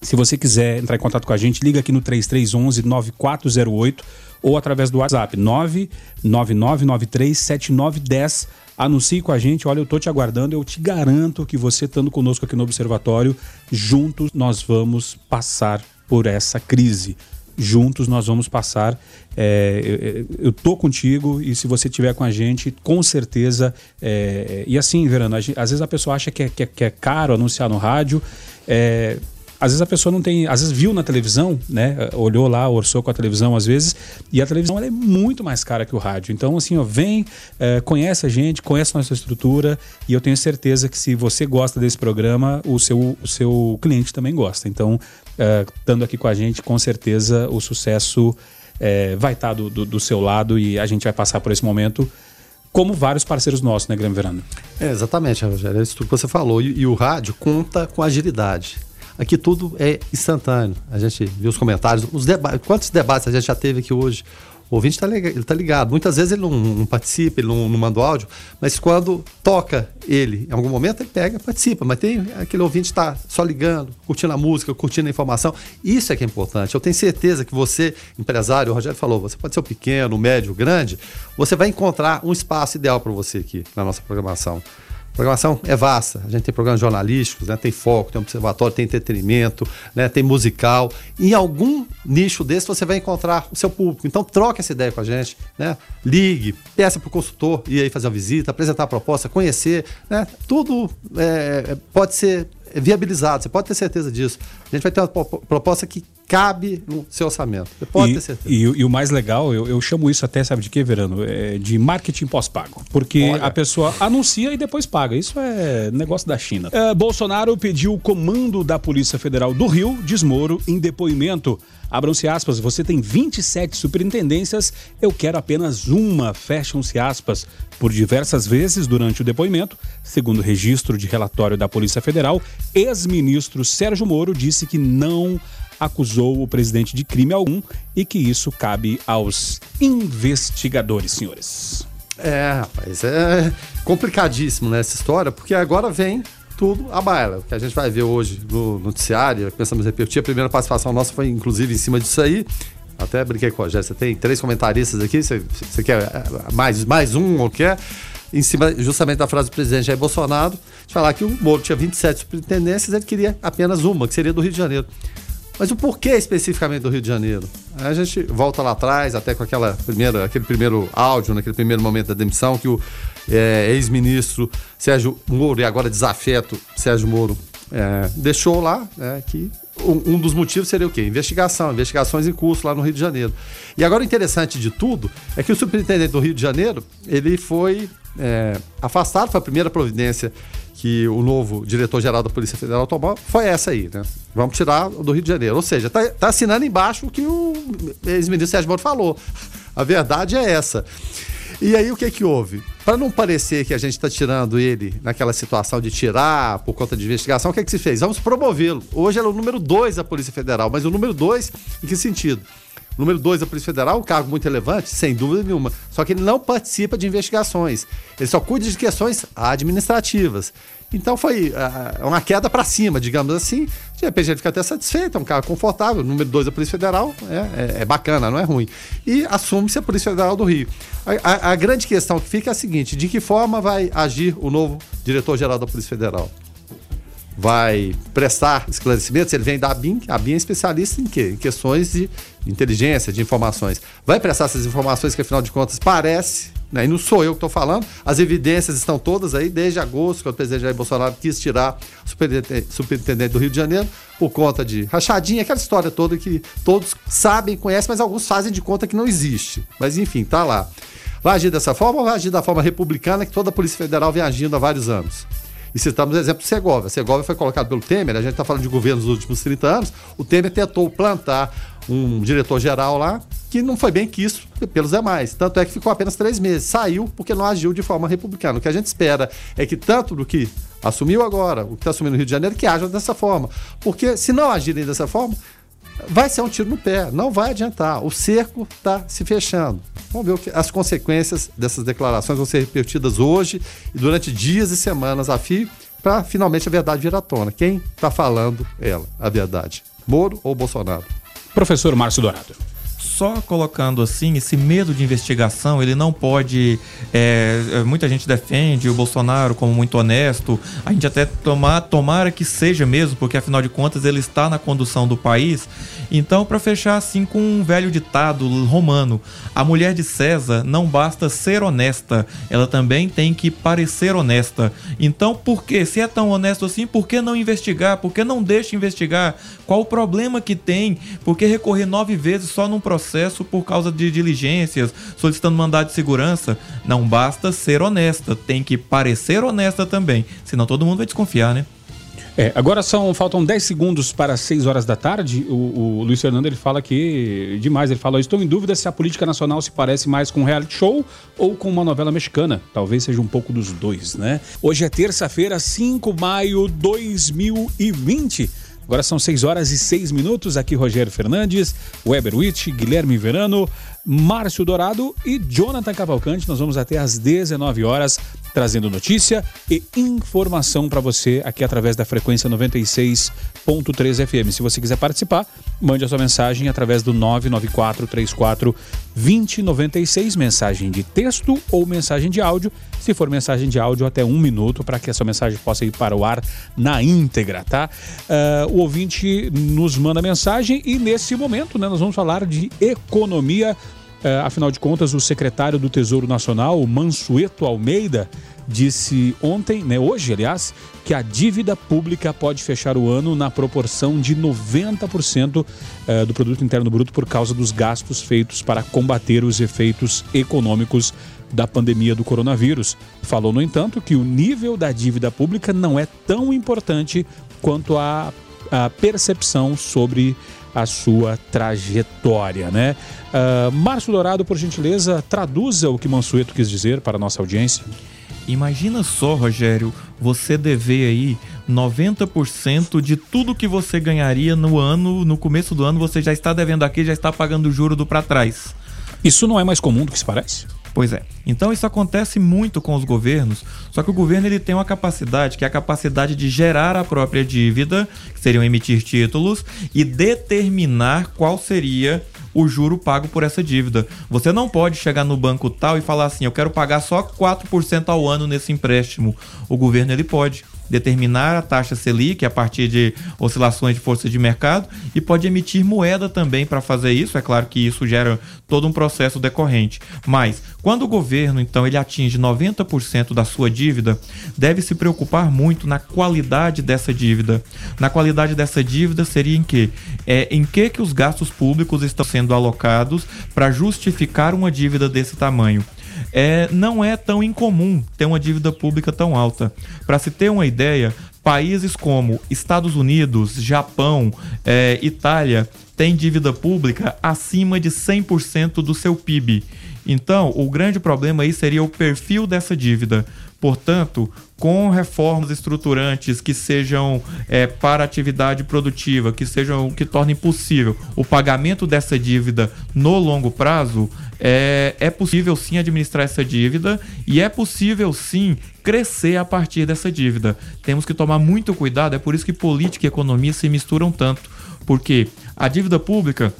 Speaker 2: Se você quiser entrar em contato com a gente, liga aqui no 3311 9408 ou através do WhatsApp 999937910. Anuncie com a gente, olha, eu tô te aguardando, eu te garanto que você estando conosco aqui no Observatório, juntos nós vamos passar por essa crise juntos nós vamos passar. É, eu, tô contigo e se você estiver com a gente, com certeza. É, e assim, Verano, às vezes a pessoa acha que é, que é, que é caro anunciar no rádio. É, às vezes a pessoa não tem, às vezes viu na televisão, né? Olhou lá, orçou com a televisão às vezes, e a televisão é muito mais cara que o rádio. Então, assim, ó, vem, é, conhece a gente, conhece a nossa estrutura, e eu tenho certeza que se você gosta desse programa, o seu, o seu cliente também gosta. Então, é, estando aqui com a gente, com certeza o sucesso é, vai estar tá do, do, do seu lado e a gente vai passar por esse momento como vários parceiros nossos, né, Grande Verano?
Speaker 4: É, exatamente, Rogério. É isso que você falou. E, e, o rádio conta com agilidade. Aqui tudo é instantâneo. A gente viu os comentários, os debates. Quantos debates a gente já teve aqui hoje? O ouvinte está ligado, tá ligado. Muitas vezes ele não, não participa, ele não, não, manda o áudio, mas quando toca ele, em algum momento ele pega, participa. Mas tem aquele ouvinte está só ligando, curtindo a música, curtindo a informação. Isso é que é importante. Eu tenho certeza que você, empresário, o Rogério falou, você pode ser o pequeno, o médio, o grande, você vai encontrar um espaço ideal para você aqui na nossa programação. Programação é vasta. A gente tem programas jornalísticos, né? tem foco, tem observatório, tem entretenimento, né? tem musical. Em algum nicho desse você vai encontrar o seu público. Então troque essa ideia com a gente, né? Ligue, peça para o consultor ir aí fazer uma visita, apresentar a proposta, conhecer, né? Tudo é, pode ser viabilizado, você pode ter certeza disso. A gente vai ter uma proposta que cabe no seu orçamento. Você pode
Speaker 2: e,
Speaker 4: ter certeza.
Speaker 2: E, e, o mais legal, eu, eu, chamo isso até, sabe de quê, Verano? É de marketing pós-pago. Porque Olha. a pessoa anuncia e depois paga. Isso é negócio da China. É, Bolsonaro pediu o comando da Polícia Federal do Rio, desmoro, em depoimento. Abram-se aspas, você tem 27 superintendências, eu quero apenas uma, fecham-se aspas. Por diversas vezes durante o depoimento, segundo registro de relatório da Polícia Federal, ex-ministro Sérgio Moro disse que não acusou o presidente de crime algum e que isso cabe aos investigadores, senhores.
Speaker 4: É, rapaz, é complicadíssimo né, história, porque agora vem tudo a baila. O que a gente vai ver hoje no noticiário, começamos a repetir, a primeira participação nossa foi inclusive em cima disso aí. Até brinquei com a você tem três comentaristas aqui, você, quer é, mais, mais um ou quer? Em cima justamente da frase do presidente Jair Bolsonaro, de falar que o Moro tinha 27 superintendências, ele queria apenas uma, que seria do Rio de Janeiro. Mas o porquê especificamente do Rio de Janeiro? A gente volta lá atrás, até com aquela primeira, aquele primeiro áudio, naquele primeiro momento da demissão, que o é, ex-ministro Sérgio Moro, e agora desafeto Sérgio Moro, é, deixou lá é, que um, um, dos motivos seria o quê? Investigação, investigações em curso lá no Rio de Janeiro. E agora o interessante de tudo é que o superintendente do Rio de Janeiro, ele foi é, afastado, foi a primeira providência que o novo diretor-geral da Polícia Federal tomou foi essa aí, né? Vamos tirar do Rio de Janeiro. Ou seja, tá, tá assinando embaixo o que o ex-ministro Sérgio Moro falou. A verdade é essa. E aí o que que houve? Para não parecer que a gente está tirando ele naquela situação de tirar por conta de investigação, o que é que se fez? Vamos promovê-lo. Hoje é o número dois da Polícia Federal, mas o número dois em que sentido? Número dois da Polícia Federal, um cargo muito relevante, sem dúvida nenhuma. Só que ele não participa de investigações. Ele só cuida de questões administrativas. Então foi uh, uma queda para cima, digamos assim. De repente ele fica até satisfeito, é um cargo confortável. Número dois da Polícia Federal é, é, é bacana, não é ruim. E assume-se a Polícia Federal do Rio. A, a, a grande questão que fica é a seguinte: de que forma vai agir o novo diretor-geral da Polícia Federal? vai prestar esclarecimentos, ele vem da ABIN, a ABIN é especialista em quê? Em questões de inteligência, de informações. Vai prestar essas informações que, afinal de contas, parece, né? e não sou eu que estou falando, as evidências estão todas aí, desde agosto, quando o presidente Jair Bolsonaro quis tirar o superintendente, do Rio de Janeiro, por conta de rachadinha, aquela história toda que todos sabem, conhecem, mas alguns fazem de conta que não existe. Mas enfim, tá lá. Vai agir dessa forma ou vai agir da forma republicana que toda a Polícia Federal vem agindo há vários anos? E citamos o exemplo de Segovia. Segovia foi colocado pelo Temer, a gente está falando de governos dos últimos 30 anos. O Temer tentou plantar um diretor-geral lá que não foi bem quisto pelos demais. Tanto é que ficou apenas três meses. Saiu porque não agiu de forma republicana. O que a gente espera é que tanto do que assumiu agora, o que está assumindo no Rio de Janeiro, que haja dessa forma. Porque se não agirem dessa forma, vai ser um tiro no pé, não vai adiantar. O cerco está se fechando. Vamos ver o que, as consequências dessas declarações vão ser repetidas hoje e durante dias e semanas a fio, para finalmente a verdade vir à tona. Quem está falando ela, a verdade? Moro ou Bolsonaro?
Speaker 2: Professor Márcio Dourado
Speaker 5: só colocando assim esse medo de investigação, ele não pode. É, muita gente defende o Bolsonaro como muito honesto. A gente até tomar, tomara que seja mesmo, porque afinal de contas ele está na condução do país. Então, para fechar assim com um velho ditado romano, a mulher de César não basta ser honesta, ela também tem que parecer honesta. Então, por que? Se é tão honesto assim, por que não investigar? Por que não deixa investigar? Qual o problema que tem? Por que recorrer nove vezes só num processo por causa de diligências, solicitando mandado de segurança? Não basta ser honesta, tem que parecer honesta também, senão todo mundo vai desconfiar, né?
Speaker 2: É, agora são faltam 10 segundos para 6 horas da tarde. O, o Luiz Fernando ele fala que demais, ele fala: "Estou em dúvida se a política nacional se parece mais com um reality show ou com uma novela mexicana. Talvez seja um pouco dos dois, né? Hoje é terça-feira, 5 de maio de 2020. Agora são 6 horas e 6 minutos. Aqui Rogério Fernandes, Weber Witt, Guilherme Verano, Márcio Dourado e Jonathan Cavalcante. Nós vamos até às 19 horas trazendo notícia e informação para você aqui através da frequência 96.3 FM. Se você quiser participar, mande a sua mensagem através do 994 34 2096, mensagem de texto ou mensagem de áudio. Se for mensagem de áudio, até um minuto para que a sua mensagem possa ir para o ar na íntegra, tá? Uh, o ouvinte nos manda mensagem e nesse momento, né, nós vamos falar de economia afinal de contas, o secretário do Tesouro Nacional, Mansueto Almeida, disse ontem, né, hoje, aliás, que a dívida pública pode fechar o ano na proporção de 90% é, do produto interno bruto por causa dos gastos feitos para combater os efeitos econômicos da pandemia do coronavírus. Falou, no entanto, que o nível da dívida pública não é tão importante quanto a, a percepção sobre a sua trajetória, né? Uh, Márcio Dourado, por gentileza, traduza o que Mansueto quis dizer para a nossa audiência.
Speaker 5: Imagina só, Rogério, você dever aí 90% de tudo que você ganharia no ano, no começo do ano, você já está devendo aqui, já está pagando o juro do para trás.
Speaker 2: Isso não é mais comum do que se parece?
Speaker 5: Pois é. Então isso acontece muito com os governos, só que o governo ele tem uma capacidade, que é a capacidade de gerar a própria dívida, que seriam emitir títulos, e determinar qual seria o juro pago por essa dívida. Você não pode chegar no banco tal e falar assim, eu quero pagar só 4% ao ano nesse empréstimo. O governo ele pode determinar a taxa Selic a partir de oscilações de força de mercado e pode emitir moeda também para fazer isso. É claro que isso gera todo um processo decorrente. Mas quando o governo então ele atinge 90% da sua dívida, deve se preocupar muito na qualidade dessa dívida. Na qualidade dessa dívida seria em que é em que que os gastos públicos estão sendo alocados para justificar uma dívida desse tamanho é, não é tão incomum ter uma dívida pública tão alta. Para se ter uma ideia, países como Estados Unidos, Japão, é, Itália têm dívida pública acima de 100% do seu PIB. Então, o grande problema aí seria o perfil dessa dívida. Portanto, com reformas estruturantes que sejam é, para atividade produtiva, que sejam que tornem possível o pagamento dessa dívida no longo prazo, é, é possível sim administrar essa dívida e é possível sim crescer a partir dessa dívida. Temos que tomar muito cuidado, é por isso que política e economia se misturam tanto, porque a dívida pública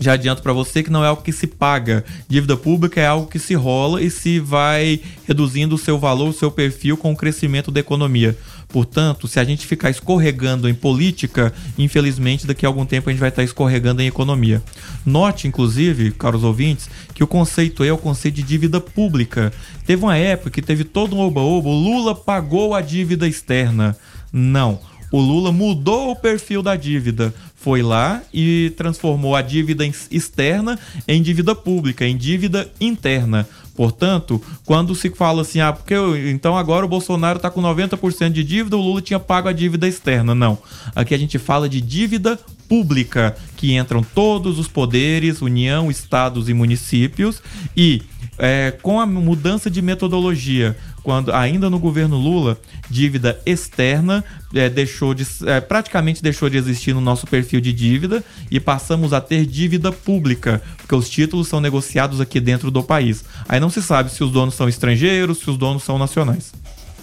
Speaker 5: já adianto para você que não é algo que se paga. Dívida pública é algo que se rola e se vai reduzindo o seu valor, o seu perfil com o crescimento da economia. Portanto, se a gente ficar escorregando em política, infelizmente daqui a algum tempo a gente vai estar escorregando em economia. Note, inclusive, caros ouvintes, que o conceito é o conceito de dívida pública. Teve uma época que teve todo um oba-oba, Lula pagou a dívida externa. Não. O Lula mudou o perfil da dívida foi lá e transformou a dívida externa em dívida pública, em dívida interna. Portanto, quando se fala assim, ah, porque então agora o Bolsonaro está com 90% de dívida, o Lula tinha pago a dívida externa. Não. Aqui a gente fala de dívida pública, que entram todos os poderes, União, estados e municípios, e é, com a mudança de metodologia, quando ainda no governo Lula, dívida externa é, deixou de, é, praticamente deixou de existir no nosso perfil de dívida e passamos a ter dívida pública, porque os títulos são negociados aqui dentro do país. Aí não se sabe se os donos são estrangeiros, se os donos são nacionais.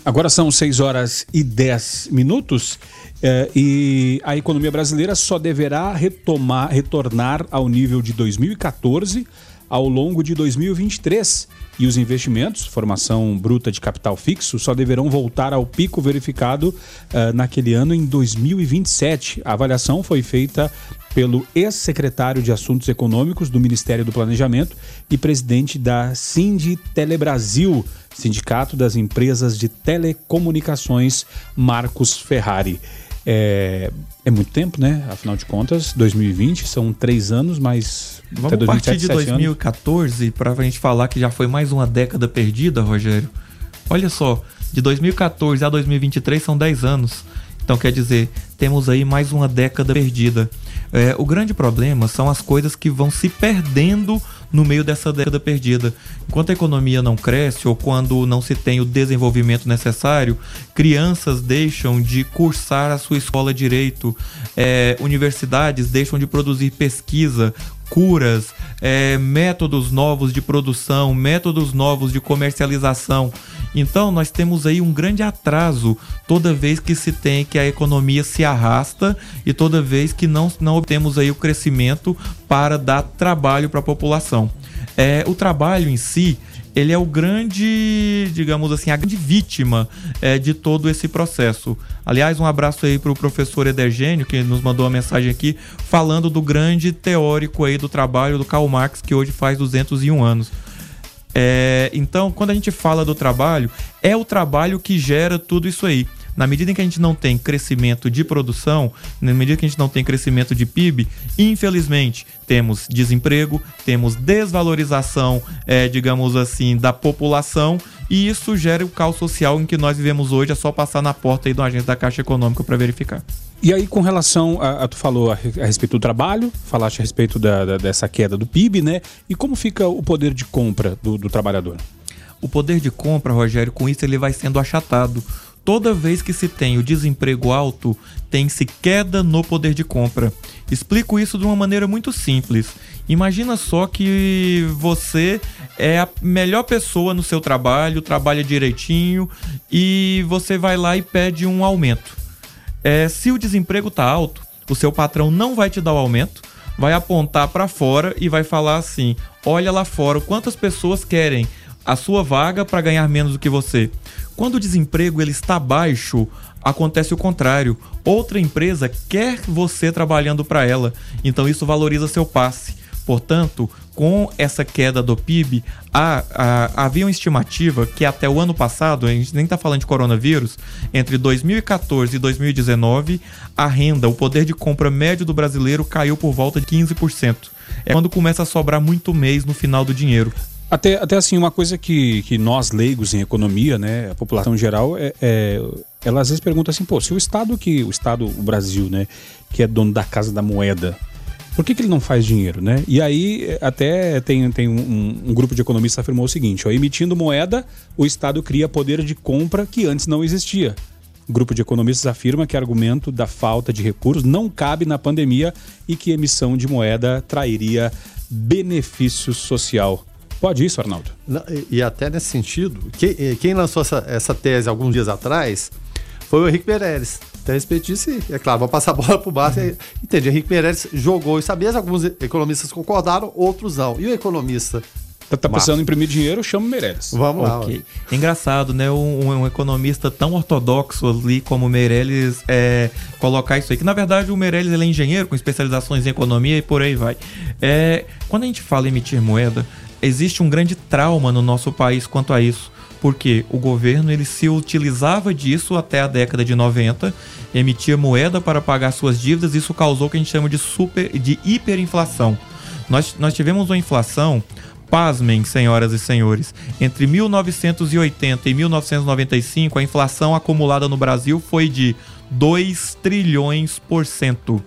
Speaker 2: Agora são 6 horas e 10 minutos é, e a economia brasileira só deverá retomar, retornar ao nível de 2014 ao longo de 2023 e os investimentos, formação bruta de capital fixo, só deverão voltar ao pico verificado uh, naquele ano em 2027. A avaliação foi feita pelo ex-secretário de Assuntos Econômicos do Ministério do Planejamento e presidente da Cindy Telebrasil, Sindicato das Empresas de Telecomunicações, Marcos Ferrari. É, é muito tempo, né? Afinal de contas, 2020 são três anos, mas.
Speaker 5: Vamos até 2027, partir de 2014 para a gente falar que já foi mais uma década perdida, Rogério. Olha só, de 2014 a 2023 são 10 anos. Então quer dizer, temos aí mais uma década perdida. É, o grande problema são as coisas que vão se perdendo no meio dessa década perdida. Enquanto a economia não cresce ou quando não se tem o desenvolvimento necessário, crianças deixam de cursar a sua escola direito, é, universidades deixam de produzir pesquisa, curas, é, métodos novos de produção, métodos novos de comercialização. Então, nós temos aí um grande atraso toda vez que se tem que a economia se arrasta e toda vez que não, não obtemos aí o crescimento para dar trabalho para a população. É, o trabalho em si, ele é o grande, digamos assim, a grande vítima é, de todo esse processo. Aliás, um abraço aí para o professor Edergênio, que nos mandou uma mensagem aqui, falando do grande teórico aí do trabalho do Karl Marx, que hoje faz 201 anos. É, então, quando a gente fala do trabalho, é o trabalho que gera tudo isso aí. Na medida em que a gente não tem crescimento de produção, na medida que a gente não tem crescimento de PIB, infelizmente temos desemprego, temos desvalorização, é, digamos assim, da população e isso gera o caos social em que nós vivemos hoje. É só passar na porta aí do agente da Caixa Econômica para verificar.
Speaker 2: E aí, com relação a, a tu falou a, a, respeito do trabalho, falaste a respeito da, da, dessa queda do PIB, né? E como fica o poder de compra do, do trabalhador?
Speaker 5: O poder de compra, Rogério, com isso ele vai sendo achatado toda vez que se tem o desemprego alto, tem-se queda no poder de compra. Explico isso de uma maneira muito simples. Imagina só que você é a melhor pessoa no seu trabalho, trabalha direitinho e você vai lá e pede um aumento. É, se o desemprego está alto, o seu patrão não vai te dar o aumento, vai apontar para fora e vai falar assim: olha lá fora quantas pessoas querem a sua vaga para ganhar menos do que você. Quando o desemprego ele está baixo, acontece o contrário. Outra empresa quer você trabalhando para ela, então isso valoriza seu passe. Portanto, com essa queda do PIB, há, há, havia uma estimativa que até o ano passado, a gente nem está falando de coronavírus, entre 2014 e 2019, a renda, o poder de compra médio do brasileiro caiu por volta de 15%. É quando começa a sobrar muito mês no final do dinheiro.
Speaker 2: Até, até assim, uma coisa que, que nós leigos em economia, né, a população geral, é, é, ela às vezes pergunta assim, pô, se o Estado que, o Estado, o Brasil, né, que é dono da casa da moeda, por que, que ele não faz dinheiro, né? E aí até tem, tem um, um grupo de economistas afirmou o seguinte, ó, emitindo moeda, o Estado cria poder de compra que antes não existia. Grupo de economistas afirma que argumento da falta de recursos não cabe na pandemia e que emissão de moeda trairia benefício social. Pode isso, Arnaldo?
Speaker 4: Não, e, e, até nesse sentido, quem, eh, quem lançou essa, essa, tese alguns dias atrás foi o Henrique Meirelles. Então, a respeito disso, é claro, vou passar a bola para o Barça. Uhum. Entende? Henrique Meirelles jogou isso sabia, alguns economistas concordaram, outros não. E o economista
Speaker 2: Tá, tá precisando imprimir dinheiro, chama o Meirelles.
Speaker 5: Vamos lá. Okay. Engraçado, né? Um, um, economista tão ortodoxo ali como o Meirelles é, colocar isso aí. Que na verdade o Meirelles ele é engenheiro com especializações em economia e por aí vai. É, quando a gente fala em emitir moeda, existe um grande trauma no nosso país quanto a isso, porque o governo ele se utilizava disso até a década de 90, emitia moeda para pagar suas dívidas, isso causou o que a gente chama de super de hiperinflação. Nós, nós tivemos uma inflação Pasmem, senhoras e senhores, entre 1980 e 1995, a inflação acumulada no Brasil foi de 2 trilhões por cento.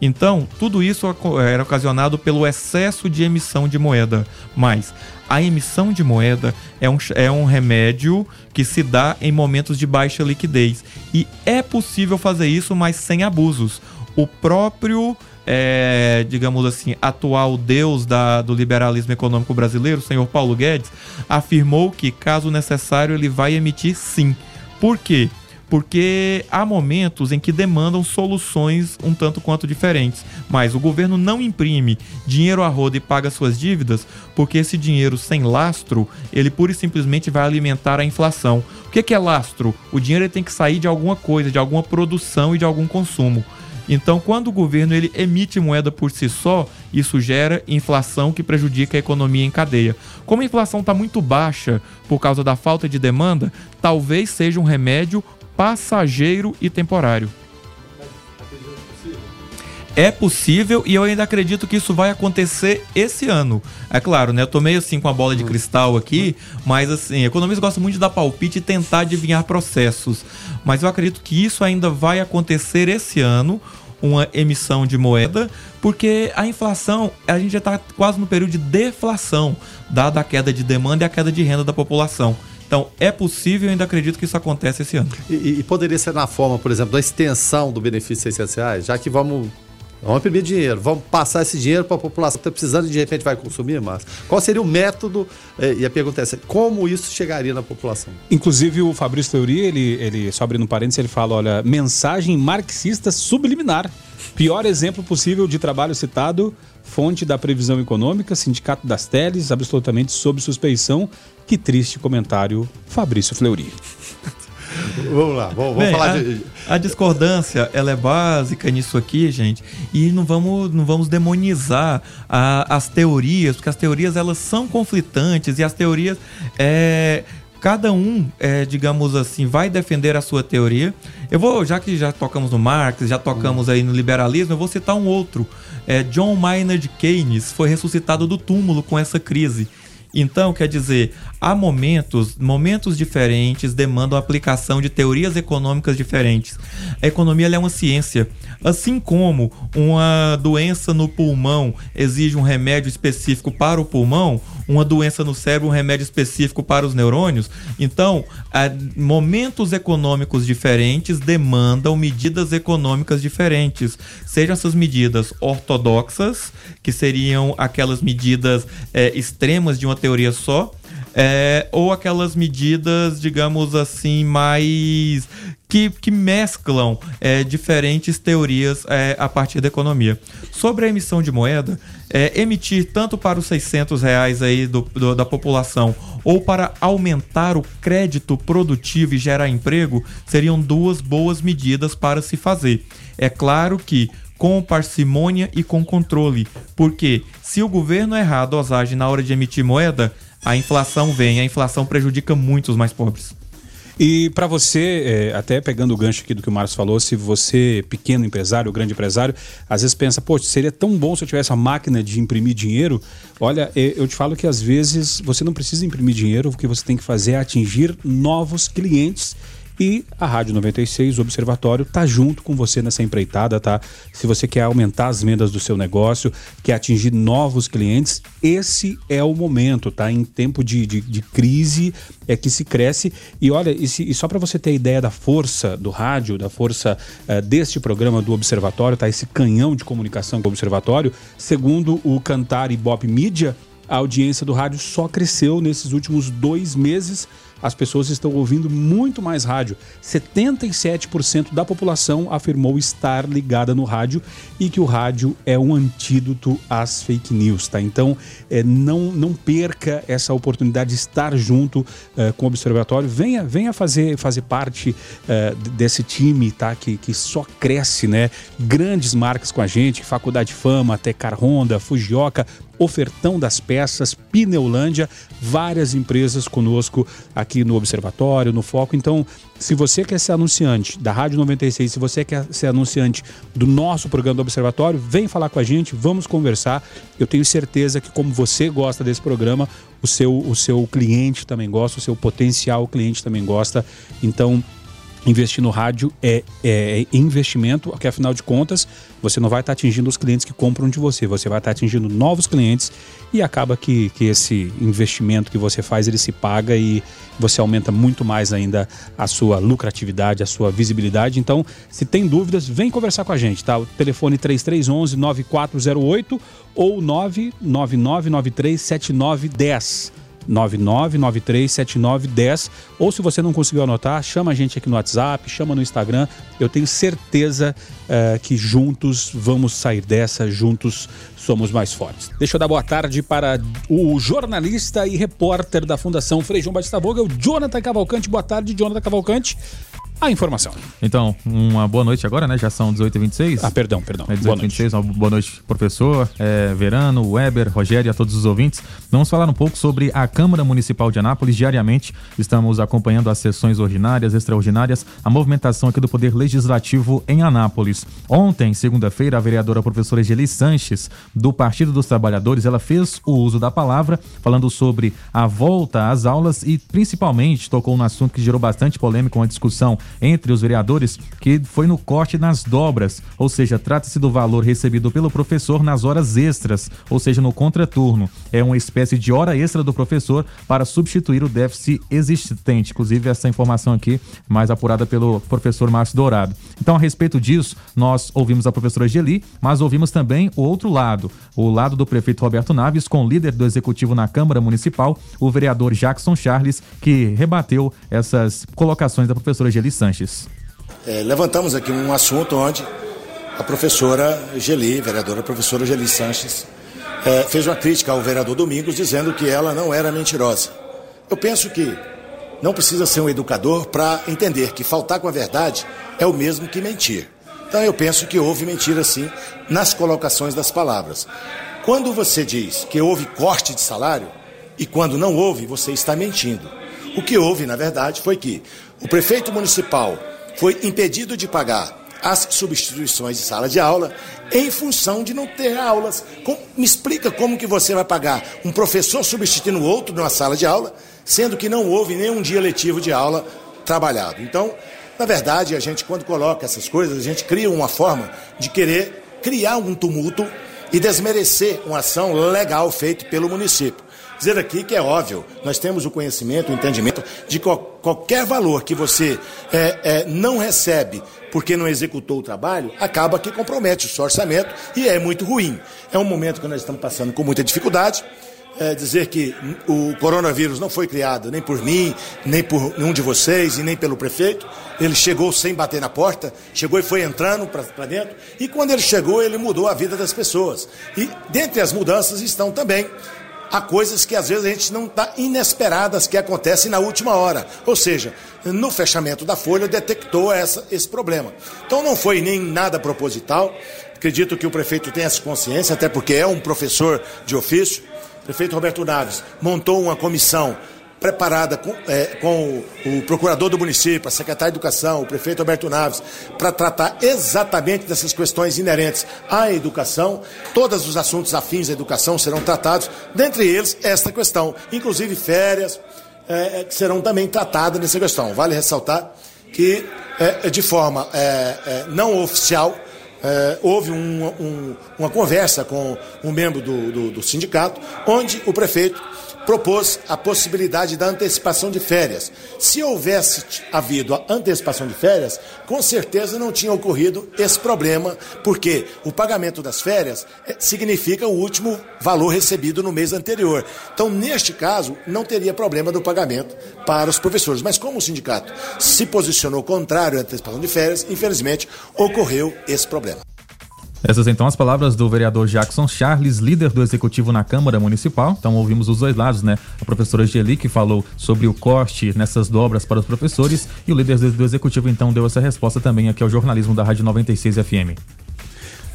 Speaker 5: Então, tudo isso era ocasionado pelo excesso de emissão de moeda. Mas a emissão de moeda é um, é um remédio que se dá em momentos de baixa liquidez. E é possível fazer isso, mas sem abusos. O próprio, é, digamos assim, atual deus da, do liberalismo econômico brasileiro, o senhor Paulo Guedes, afirmou que, caso necessário, ele vai emitir sim. Por quê? Porque há momentos em que demandam soluções um tanto quanto diferentes. Mas o governo não imprime dinheiro a roda e paga suas dívidas, porque esse dinheiro sem lastro, ele pura e simplesmente vai alimentar a inflação. O que é lastro? O dinheiro tem que sair de alguma coisa, de alguma produção e de algum consumo. Então, quando o governo ele emite moeda por si só, isso gera inflação que prejudica a economia em cadeia. Como a inflação está muito baixa por causa da falta de demanda, talvez seja um remédio passageiro e temporário. É possível e eu ainda acredito que isso vai acontecer esse ano. É claro, né? Eu tô meio assim com a bola de cristal aqui, mas assim, economistas gostam muito de dar palpite e tentar adivinhar processos. Mas eu acredito que isso ainda vai acontecer esse ano. uma emissão de moeda, porque a inflação, a gente já está quase no período de deflação, dada a queda de demanda e a queda de renda da população. Então, é possível, eu ainda acredito que isso acontece esse ano.
Speaker 4: E, e poderia ser na forma, por exemplo, da extensão do benefício de 600 reais, já que vamos Vamos imprimir dinheiro, vamos passar esse dinheiro para a população que está precisando e de repente vai consumir mais. Qual seria o método? Eh, e a pergunta é essa, como isso chegaria na população?
Speaker 2: Inclusive o Fabrício Teori, ele, ele só abrindo parênteses, ele fala, olha, mensagem marxista subliminar. Pior exemplo possível de trabalho citado, fonte da previsão econômica, sindicato das teles, absolutamente sob suspeição. Que triste comentário, Fabrício Fleury.
Speaker 4: Vamos lá, vamos, vamos
Speaker 5: Bem,
Speaker 4: falar
Speaker 5: a,
Speaker 4: de.
Speaker 5: A discordância, ela é básica nisso aqui, gente, e não vamos, não vamos demonizar a, as teorias, porque as teorias elas são conflitantes e as teorias é, cada um, é, digamos assim, vai defender a sua teoria. Eu vou, já que já tocamos no Marx, já tocamos aí no liberalismo, eu vou citar um outro. É, John Maynard Keynes foi ressuscitado do túmulo com essa crise. Então, quer dizer, há momentos, momentos diferentes demandam a aplicação de teorias econômicas diferentes. A economia é uma ciência. Assim como uma doença no pulmão exige um remédio específico para o pulmão, uma doença no cérebro um remédio específico para os neurônios. Então, momentos econômicos diferentes demandam medidas econômicas diferentes. Sejam essas medidas ortodoxas, que seriam aquelas medidas é, extremas de uma teoria só, é, ou aquelas medidas, digamos assim, mais que, que mesclam é, diferentes teorias é, a partir da economia. Sobre a emissão de moeda, é, emitir tanto para os 600 reais aí do, do, da população ou para aumentar o crédito produtivo e gerar emprego seriam duas boas medidas para se fazer. É claro que com parcimônia e com controle, porque se o governo errar a dosagem na hora de emitir moeda, a inflação vem, a inflação prejudica muito os mais pobres.
Speaker 2: E para você, é, até pegando o gancho aqui do que o Marcos falou, se você, pequeno empresário, grande empresário, às vezes pensa, poxa, seria tão bom se eu tivesse a máquina de imprimir dinheiro. Olha, é, eu te falo que às vezes você não precisa imprimir dinheiro, o que você tem que fazer é atingir novos clientes e a Rádio 96, o Observatório, tá junto com você nessa empreitada, tá? Se você quer aumentar as vendas do seu negócio, quer atingir novos clientes, esse é o momento, tá? Em tempo de, de, de crise é que se cresce. E olha, e, se, e só para você ter ideia da força do rádio, da força uh, deste programa do Observatório, tá? Esse canhão de comunicação do Observatório, segundo o Cantar Ibope Mídia, a audiência do rádio só cresceu nesses últimos dois meses as pessoas estão ouvindo muito mais rádio. 77% da população afirmou estar ligada no rádio e que o rádio é um antídoto às fake news, tá? Então, é, não, não perca essa oportunidade de estar junto é, com o Observatório. Venha, venha fazer, fazer parte é, desse time, tá? Que, que só cresce, né? Grandes marcas com a gente, Faculdade Fama, Tecar Honda, Fujioka, Ofertão das Peças, Pneulândia, várias empresas conosco aqui no Observatório, no Foco. Então, se você quer ser anunciante da Rádio 96, se você quer ser anunciante do nosso programa do Observatório, vem falar com a gente, vamos conversar. Eu tenho certeza que, como você gosta desse programa, o seu, o seu cliente também gosta, o seu potencial cliente também gosta. Então, investir no rádio é, é, investimento, porque afinal de contas você não vai estar atingindo os clientes que compram de você, você vai estar atingindo novos clientes e acaba que, que esse investimento que você faz ele se paga e você aumenta muito mais ainda a sua lucratividade, a sua visibilidade. Então, se tem dúvidas, vem conversar com a gente, tá? O telefone 3311 9408 ou 999937910. 99937910 ou se você não conseguiu anotar, chama a gente aqui no WhatsApp, chama no Instagram. Eu tenho certeza uh, que juntos vamos sair dessa, juntos somos mais fortes. Deixa eu dar boa tarde para o jornalista e repórter da Fundação Frei João Batista Vogel, Jonathan Cavalcante. Boa tarde, Jonathan Cavalcante a informação.
Speaker 9: Então, uma boa noite agora, né? Já são 18h26.
Speaker 2: Ah, perdão, perdão.
Speaker 9: É 18h26, uma boa noite, professor, é, Verano, Weber, Rogério e a todos os ouvintes. Vamos falar um pouco sobre a Câmara Municipal de Anápolis. Diariamente estamos acompanhando as sessões ordinárias, extraordinárias, a movimentação aqui do Poder Legislativo em Anápolis. Ontem, segunda-feira, a vereadora professora Egeli Sanches, do Partido dos Trabalhadores, ela fez o uso da palavra, falando sobre a volta às aulas e principalmente tocou um assunto que gerou bastante polêmica, uma discussão entre os vereadores, que foi no corte nas dobras, ou seja, trata-se do valor recebido pelo professor nas horas extras, ou seja, no contraturno. É uma espécie de hora extra do professor para substituir o déficit existente. Inclusive, essa informação aqui mais apurada pelo professor Márcio Dourado. Então, a respeito disso, nós ouvimos a professora Geli, mas ouvimos também o outro lado, o lado do prefeito Roberto Naves, com o líder do executivo na Câmara Municipal, o vereador Jackson Charles, que rebateu essas colocações da professora Geli Sanches.
Speaker 10: É, levantamos aqui um assunto onde a professora Geli, vereadora professora Geli Sanches, é, fez uma crítica ao vereador Domingos dizendo que ela não era mentirosa. Eu penso que não precisa ser um educador para entender que faltar com a verdade é o mesmo que mentir. Então eu penso que houve mentira sim nas colocações das palavras. Quando você diz que houve corte de salário e quando não houve, você está mentindo. O que houve, na verdade, foi que o prefeito municipal foi impedido de pagar as substituições de sala de aula em função de não ter aulas. me explica como que você vai pagar um professor substituindo outro numa sala de aula, sendo que não houve nenhum dia letivo de aula trabalhado. Então, na verdade, a gente quando coloca essas coisas, a gente cria uma forma de querer criar um tumulto e desmerecer uma ação legal feita pelo município. Dizer aqui que é óbvio, nós temos o conhecimento, o entendimento de que qualquer valor que você é, é, não recebe porque não executou o trabalho, acaba que compromete o seu orçamento e é muito ruim. É um momento que nós estamos passando com muita dificuldade. É, dizer que o coronavírus não foi criado nem por mim, nem por nenhum de vocês e nem pelo prefeito. Ele chegou sem bater na porta, chegou e foi entrando para dentro. E quando ele chegou, ele mudou a vida das pessoas. E dentre as mudanças estão também há coisas que às vezes a gente não está inesperadas que acontecem na última hora. Ou seja, no fechamento da folha detectou essa, esse problema. Então não foi nem nada proposital. Acredito que o prefeito tem essa consciência, até porque é um professor de ofício. O prefeito Roberto Naves montou uma comissão preparada com, é, com o, procurador do município, a secretária de Educação, o prefeito Alberto Naves, para tratar exatamente dessas questões inerentes à educação. Todos os assuntos afins à educação serão tratados, dentre eles esta questão, inclusive férias, é, é que serão também tratadas nessa questão. Vale ressaltar que, é, de forma é, é, não oficial, houve um, um, uma conversa com um membro do, do, do sindicato, onde o prefeito propôs a possibilidade da antecipação de férias. Se houvesse havido a antecipação de férias, com certeza não tinha ocorrido esse problema, porque o pagamento das férias eh, significa o último valor recebido no mês anterior. Então, neste caso, não teria problema do pagamento para os professores. Mas como o sindicato se posicionou contrário à antecipação de férias, infelizmente ocorreu esse problema.
Speaker 9: Essas então as palavras do vereador Jackson Charles, líder do executivo na Câmara Municipal. Então ouvimos os dois lados, né? A professora Geli que falou sobre o corte nessas dobras para os professores e o líder do executivo então deu essa resposta também aqui ao jornalismo da Rádio 96 FM.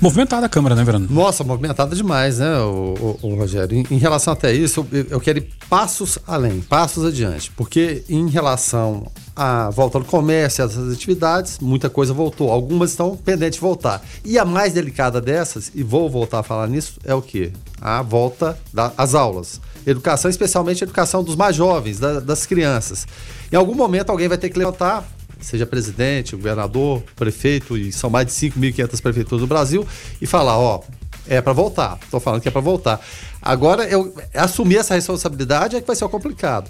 Speaker 2: Movimentada a Câmara, né, Verano?
Speaker 4: Nossa, movimentada demais, né, o, o, o Rogério? Em, em, relação até isso, eu, eu, quero ir passos além, passos adiante. Porque em relação à volta do comércio, essas atividades, muita coisa voltou. Algumas estão pendentes de voltar. E a mais delicada dessas, e vou voltar a falar nisso, é o quê? A volta das aulas. Educação, especialmente a educação dos mais jovens, da, das crianças. Em algum momento alguém vai ter que levantar seja presidente, governador, prefeito, e são mais de 5.500 prefeituras do Brasil, e falar, ó, é para voltar. Estou falando que é para voltar. Agora, eu assumir essa responsabilidade é que vai ser o complicado.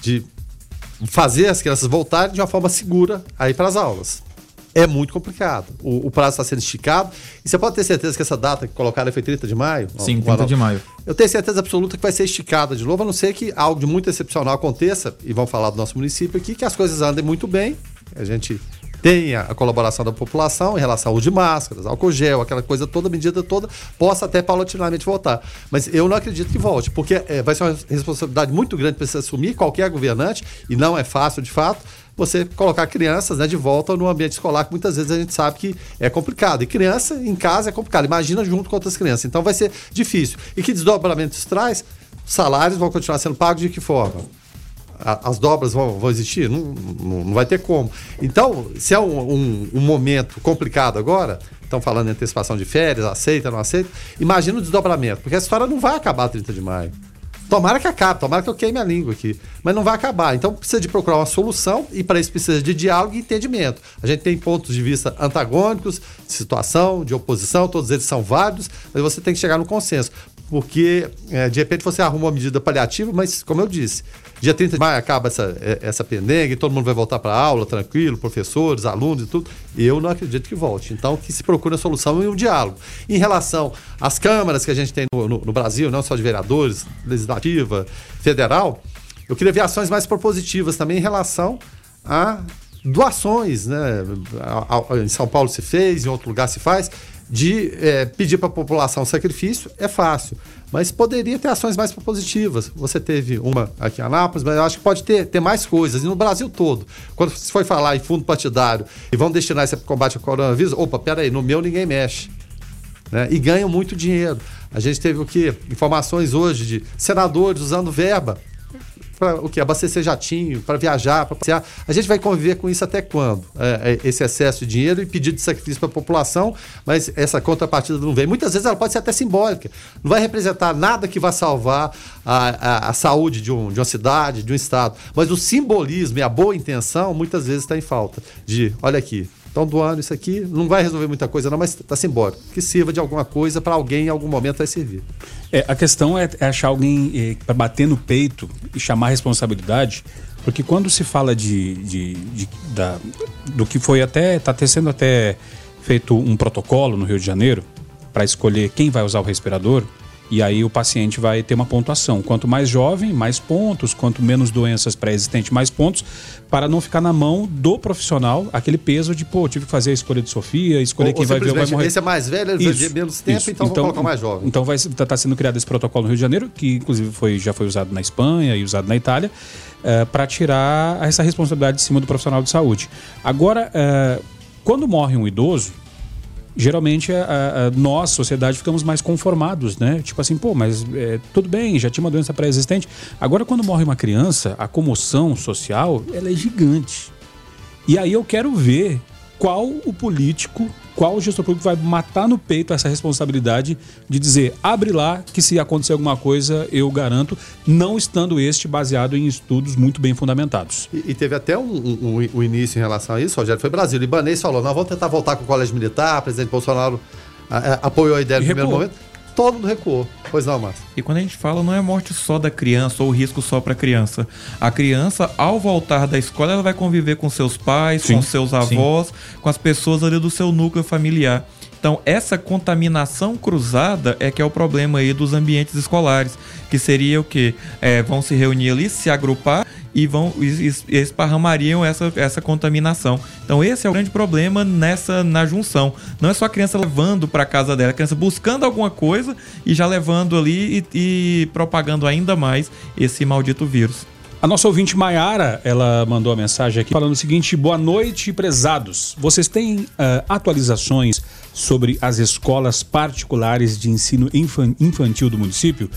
Speaker 4: De fazer as crianças voltarem de uma forma segura aí para as aulas. É muito complicado. O, o prazo está sendo esticado. E você pode ter certeza que essa data que colocaram foi 30 de maio?
Speaker 9: Sim, 30 de maio.
Speaker 4: Eu tenho certeza absoluta que vai ser esticada de novo, a não ser que algo de muito excepcional aconteça, e vamos falar do nosso município aqui, que as coisas andem muito bem a gente tenha a colaboração da população em relação ao uso de máscaras, álcool gel, aquela coisa toda, medida toda, possa até paulatinamente voltar. Mas eu não acredito que volte, porque é, vai ser uma responsabilidade muito grande para você assumir, qualquer governante, e não é fácil de fato, você colocar crianças né, de volta no ambiente escolar, que muitas vezes a gente sabe que é complicado. E criança em casa é complicado, imagina junto com outras crianças. Então vai ser difícil. E que desdobramento isso traz? Salários vão continuar sendo pagos de que forma? As dobras vão, vão existir? Não, não, não, vai ter como. Então, se é um, um, um momento complicado agora, estão falando em antecipação de férias, aceita, não aceita, imagina o desdobramento, porque a história não vai acabar 30 de maio. Tomara que acabe, tomara que eu queime a língua aqui. Mas não vai acabar. Então precisa de procurar uma solução e para isso precisa de diálogo e entendimento. A gente tem pontos de vista antagônicos, de situação, de oposição, todos eles são válidos, mas você tem que chegar no consenso. Porque é, de repente você arruma uma medida paliativa, mas como eu disse, dia 30 de maio acaba essa, é, essa pendenga todo mundo vai voltar para a aula tranquilo, professores, alunos e tudo. Eu não acredito que volte. Então que se procure a solução e um diálogo. Em relação às câmaras que a gente tem no, no, no Brasil, não só de vereadores, legislativa, federal, eu queria ver ações mais propositivas também em relação a doações, né? Em São Paulo se fez, em outro lugar se faz, de é, pedir para a população sacrifício é fácil, mas poderia ter ações mais propositivas. Você teve uma aqui em Anápolis, mas eu acho que pode ter, ter mais coisas, e no Brasil todo. Quando se foi falar em fundo partidário e vão destinar para combate ao coronavírus, opa, peraí, no meu ninguém mexe. Né? E ganham muito dinheiro. A gente teve o que? Informações hoje de senadores usando verba para o que? Abastecer jatinho, para viajar, para passear. A gente vai conviver com isso até quando? É, é, esse excesso de dinheiro e pedido de sacrifício para a população, mas essa contrapartida não vem. Muitas vezes ela pode ser até simbólica. Não vai representar nada que vá salvar a, a, a saúde de, um, de uma cidade, de um estado. Mas o simbolismo e a boa intenção muitas vezes está em falta. De, olha aqui, estão doando isso aqui, não vai resolver muita coisa não, mas está simbólico. Que sirva de alguma coisa para alguém em algum momento vai servir.
Speaker 2: É, a questão é, é achar alguém é, para bater no peito e chamar responsabilidade, porque quando se fala de, de, de da, do que foi até, está sendo até feito um protocolo no Rio de Janeiro para escolher quem vai usar o respirador, e aí o paciente vai ter uma pontuação. Quanto mais jovem, mais pontos. Quanto menos doenças pré-existentes, mais pontos. Para não ficar na mão do profissional aquele peso de, pô, tive que fazer a escolha de Sofia, escolher
Speaker 4: ou,
Speaker 2: quem
Speaker 4: ou
Speaker 2: vai ver vai morrer.
Speaker 4: Esse é mais velho, ele isso, vai menos tempo, isso. então, então vamos colocar mais jovem.
Speaker 2: Então vai estar tá sendo criado esse protocolo no Rio de Janeiro, que inclusive foi, já foi usado na Espanha e usado na Itália, uh, eh, para tirar essa responsabilidade de cima do profissional de saúde. Agora, uh, quando morre um idoso, geralmente a, a, nós, sociedade, ficamos mais conformados, né? Tipo assim, pô, mas é, tudo bem, já tinha uma doença pré-existente. Agora, quando morre uma criança, a comoção social ela é gigante. E aí eu quero ver qual o político, qual o gestor público vai matar no peito essa responsabilidade de dizer, abre lá que se acontecer alguma coisa, eu garanto, não estando este baseado em estudos muito bem fundamentados.
Speaker 4: E, e teve até um, um, um, início em relação a isso, Rogério, foi Brasil. O libanês falou, nós vamos tentar voltar com o colégio militar, o presidente Bolsonaro a, a, apoiou a ideia no primeiro momento todo mundo recuou. Pois não, Márcio.
Speaker 5: E quando a gente fala, não é morte só da criança ou risco só para a criança. A criança, ao voltar da escola, ela vai conviver com seus pais, sim, com seus avós, sim. com as pessoas ali do seu núcleo familiar. Então, essa contaminação cruzada é que é o problema aí dos ambientes escolares, que seria o quê? É, vão se reunir ali, se agrupar e vão esparramariam essa, essa contaminação. Então esse é o grande problema nessa na junção. Não é só a criança levando para casa dela, a criança buscando alguma coisa e já levando ali e, e propagando ainda mais esse maldito vírus.
Speaker 2: A nossa ouvinte Maiara, ela mandou a mensagem aqui falando o seguinte: boa noite, prezados. Vocês têm uh, atualizações sobre as escolas particulares de ensino infantil do município?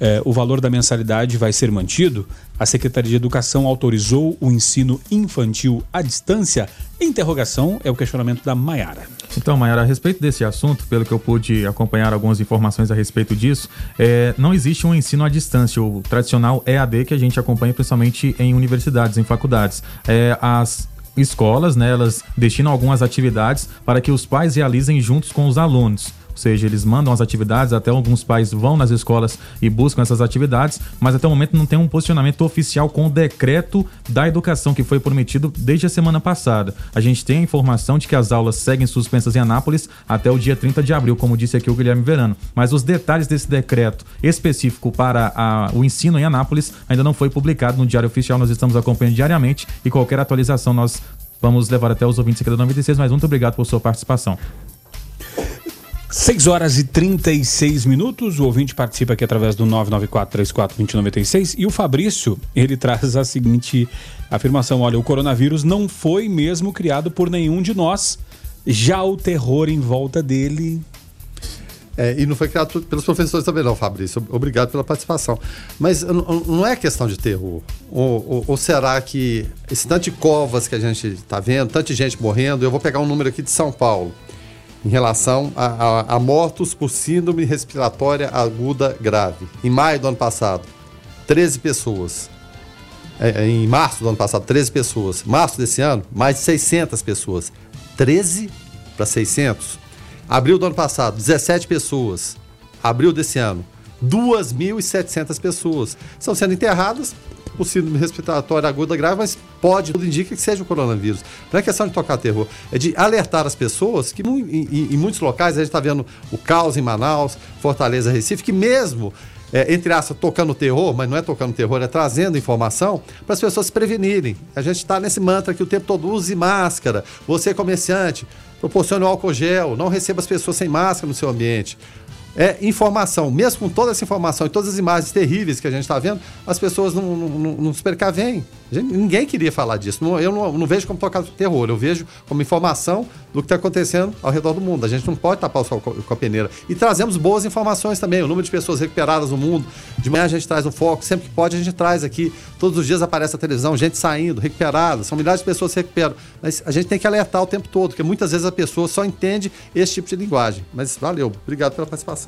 Speaker 2: eh, o valor da mensalidade vai ser mantido, a Secretaria de Educação autorizou o ensino infantil à distância? Interrogação é o questionamento da Maiara.
Speaker 9: Então, Maiara, a respeito desse assunto, pelo que eu pude acompanhar algumas informações a respeito disso, é, não existe um ensino à distância, o tradicional EAD que a gente acompanha principalmente em universidades, em faculdades. É, as escolas, né, elas destinam algumas atividades para que os pais realizem juntos com os alunos seja, eles mandam as atividades, até alguns pais vão nas escolas e buscam essas atividades, mas até o momento não tem um posicionamento oficial com o decreto da educação que foi prometido desde a semana passada. A gente tem a informação de que as aulas seguem suspensas em Anápolis até o dia 30 de abril, como disse aqui o Guilherme Verano. Mas os detalhes desse decreto específico para a, o ensino em Anápolis ainda não foi publicado no Diário Oficial. Nós estamos acompanhando diariamente e qualquer atualização nós vamos levar até os ouvintes aqui da 96. Mas muito obrigado por sua participação.
Speaker 2: 6 horas e 36 minutos. O ouvinte participa aqui através do 994-34-2096. E o Fabrício, ele traz a seguinte afirmação: olha, o coronavírus não foi mesmo criado por nenhum de nós. Já o terror em volta dele.
Speaker 4: É, e não foi criado pelos professores também, não, Fabrício. Obrigado pela participação. Mas não é questão de terror. Ou, ou, ou será que esse tanto de covas que a gente está vendo, tanta gente morrendo, eu vou pegar um número aqui de São Paulo em relação a, a, a, mortos por síndrome respiratória aguda grave. Em maio do ano passado, 13 pessoas. É, é, em março do ano passado, 13 pessoas. Março desse ano, mais de 600 pessoas. 13 para 600. Abril do ano passado, 17 pessoas. Abril desse ano, 2.700 pessoas. Estão sendo enterradas por síndrome respiratória aguda grave, mas pode, tudo indica que seja o coronavírus. Não é questão de tocar terror, é de alertar as pessoas que em, em, em muitos locais, a gente está vendo o caos em Manaus, Fortaleza, Recife, que mesmo é, entre aspas, tocando terror, mas não é tocando terror, é trazendo informação para as pessoas se prevenirem. A gente está nesse mantra que o tempo todo use máscara. Você, comerciante, proporcione o álcool gel, não receba as pessoas sem máscara no seu ambiente é informação. Mesmo com toda essa informação e todas as imagens terríveis que a gente está vendo, as pessoas não, não, não, não se. Gente, ninguém queria falar disso. eu não, não, vejo como tocar terror, eu vejo como informação do que está acontecendo ao redor do mundo. A gente não pode tapar o sol com a peneira. E trazemos boas informações também. O número de pessoas recuperadas no mundo. De manhã a gente traz o foco, sempre que pode a gente traz aqui. Todos os dias aparece a televisão, gente saindo, recuperada. São milhares de pessoas que recuperam. Mas a gente tem que alertar o tempo todo, porque muitas vezes a pessoa só entende esse tipo de linguagem. Mas valeu, obrigado pela participação.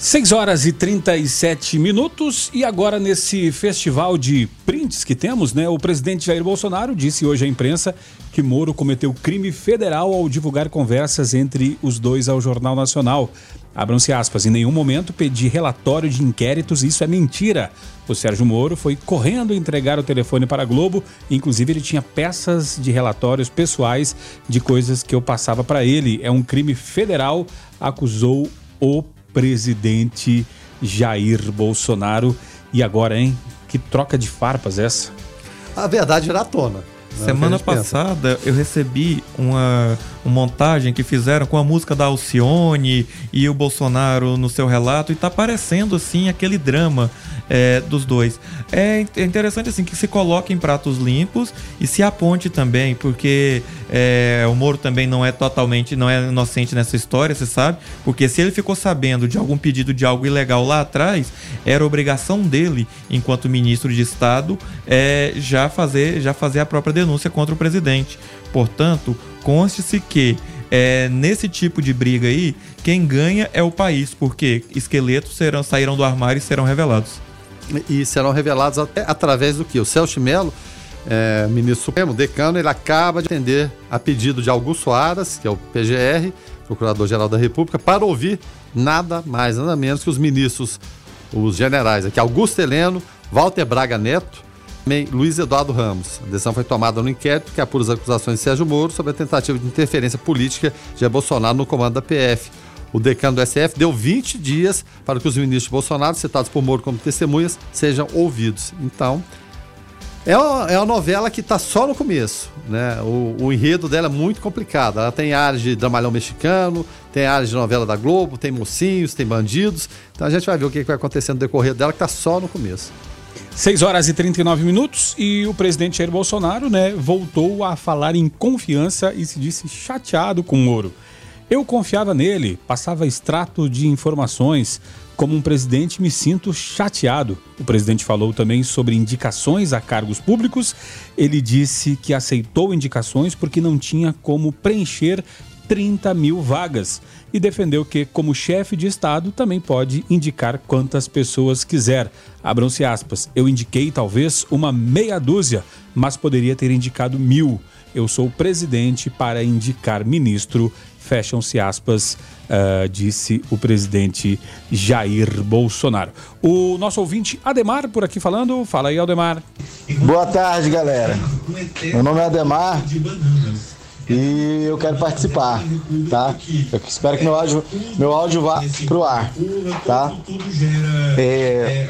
Speaker 2: 6 horas e 37 minutos e agora nesse festival de prints que temos, né? O presidente Jair Bolsonaro disse hoje à imprensa que Moro cometeu crime federal ao divulgar conversas entre os dois ao Jornal Nacional. Abram-se aspas, em nenhum momento pedi relatório de inquéritos, isso é mentira. O Sérgio Moro foi correndo entregar o telefone para a Globo, inclusive ele tinha peças de relatórios pessoais de coisas que eu passava para ele. É um crime federal, acusou o presidente Jair Bolsonaro. E agora, hein? Que troca de farpas essa?
Speaker 4: A verdade era à tona.
Speaker 5: Né? Semana passada pensa. eu recebi uma, montagem que fizeram com a música da Alcione e o Bolsonaro no seu relato e tá parecendo assim aquele drama é, dos dois. É, é, interessante assim que se coloque em pratos limpos e se aponte também, porque é, o Moro também não é totalmente, não é inocente nessa história, você sabe? Porque se ele ficou sabendo de algum pedido de algo ilegal lá atrás, era obrigação dele, enquanto ministro de Estado, é, já fazer, já fazer a própria denúncia contra o presidente. Portanto, conste-se que é, nesse tipo de briga aí, quem ganha é o país, porque esqueletos serão, saíram do armário e serão revelados
Speaker 4: e serão revelados até através do que? O Celso Melo, é, ministro supremo, decano, ele acaba de atender a pedido de Augusto Aras, que é o PGR, Procurador-Geral da República, para ouvir nada mais, nada menos que os ministros, os generais aqui, Augusto Heleno, Walter Braga Neto, Luiz Eduardo Ramos. A decisão foi tomada no inquérito que apura as acusações de Sérgio Moro sobre a tentativa de interferência política de Bolsonaro no comando da PF. O decano do SF deu 20 dias para que os ministros de Bolsonaro, citados por Moro como testemunhas, sejam ouvidos. Então, é uma, é uma novela que está só no começo. Né? O, o, enredo dela é muito complicado. Ela tem áreas de dramalhão mexicano, tem áreas de novela da Globo, tem mocinhos, tem bandidos. Então a gente vai ver o que vai acontecer no decorrer dela, que está só no começo.
Speaker 2: 6 horas e 39 minutos e o presidente Jair Bolsonaro né, voltou a falar em confiança e se disse chateado com o Moro. Eu confiava nele, passava extrato de informações. Como um presidente, me sinto chateado. O presidente falou também sobre indicações a cargos públicos. Ele disse que aceitou indicações porque não tinha como preencher 30 mil vagas e defendeu que, como chefe de Estado, também pode indicar quantas pessoas quiser. Abram-se aspas. Eu indiquei talvez uma meia dúzia, mas poderia ter indicado mil. Eu sou o presidente para indicar ministro Fecham-se aspas, uh, disse o presidente Jair Bolsonaro. O nosso ouvinte Ademar por aqui falando. Fala aí, Ademar.
Speaker 11: Boa tarde, galera. Meu nome é Ademar e eu quero participar, tá? Eu espero que meu áudio, meu áudio vá pro ar, tá? É,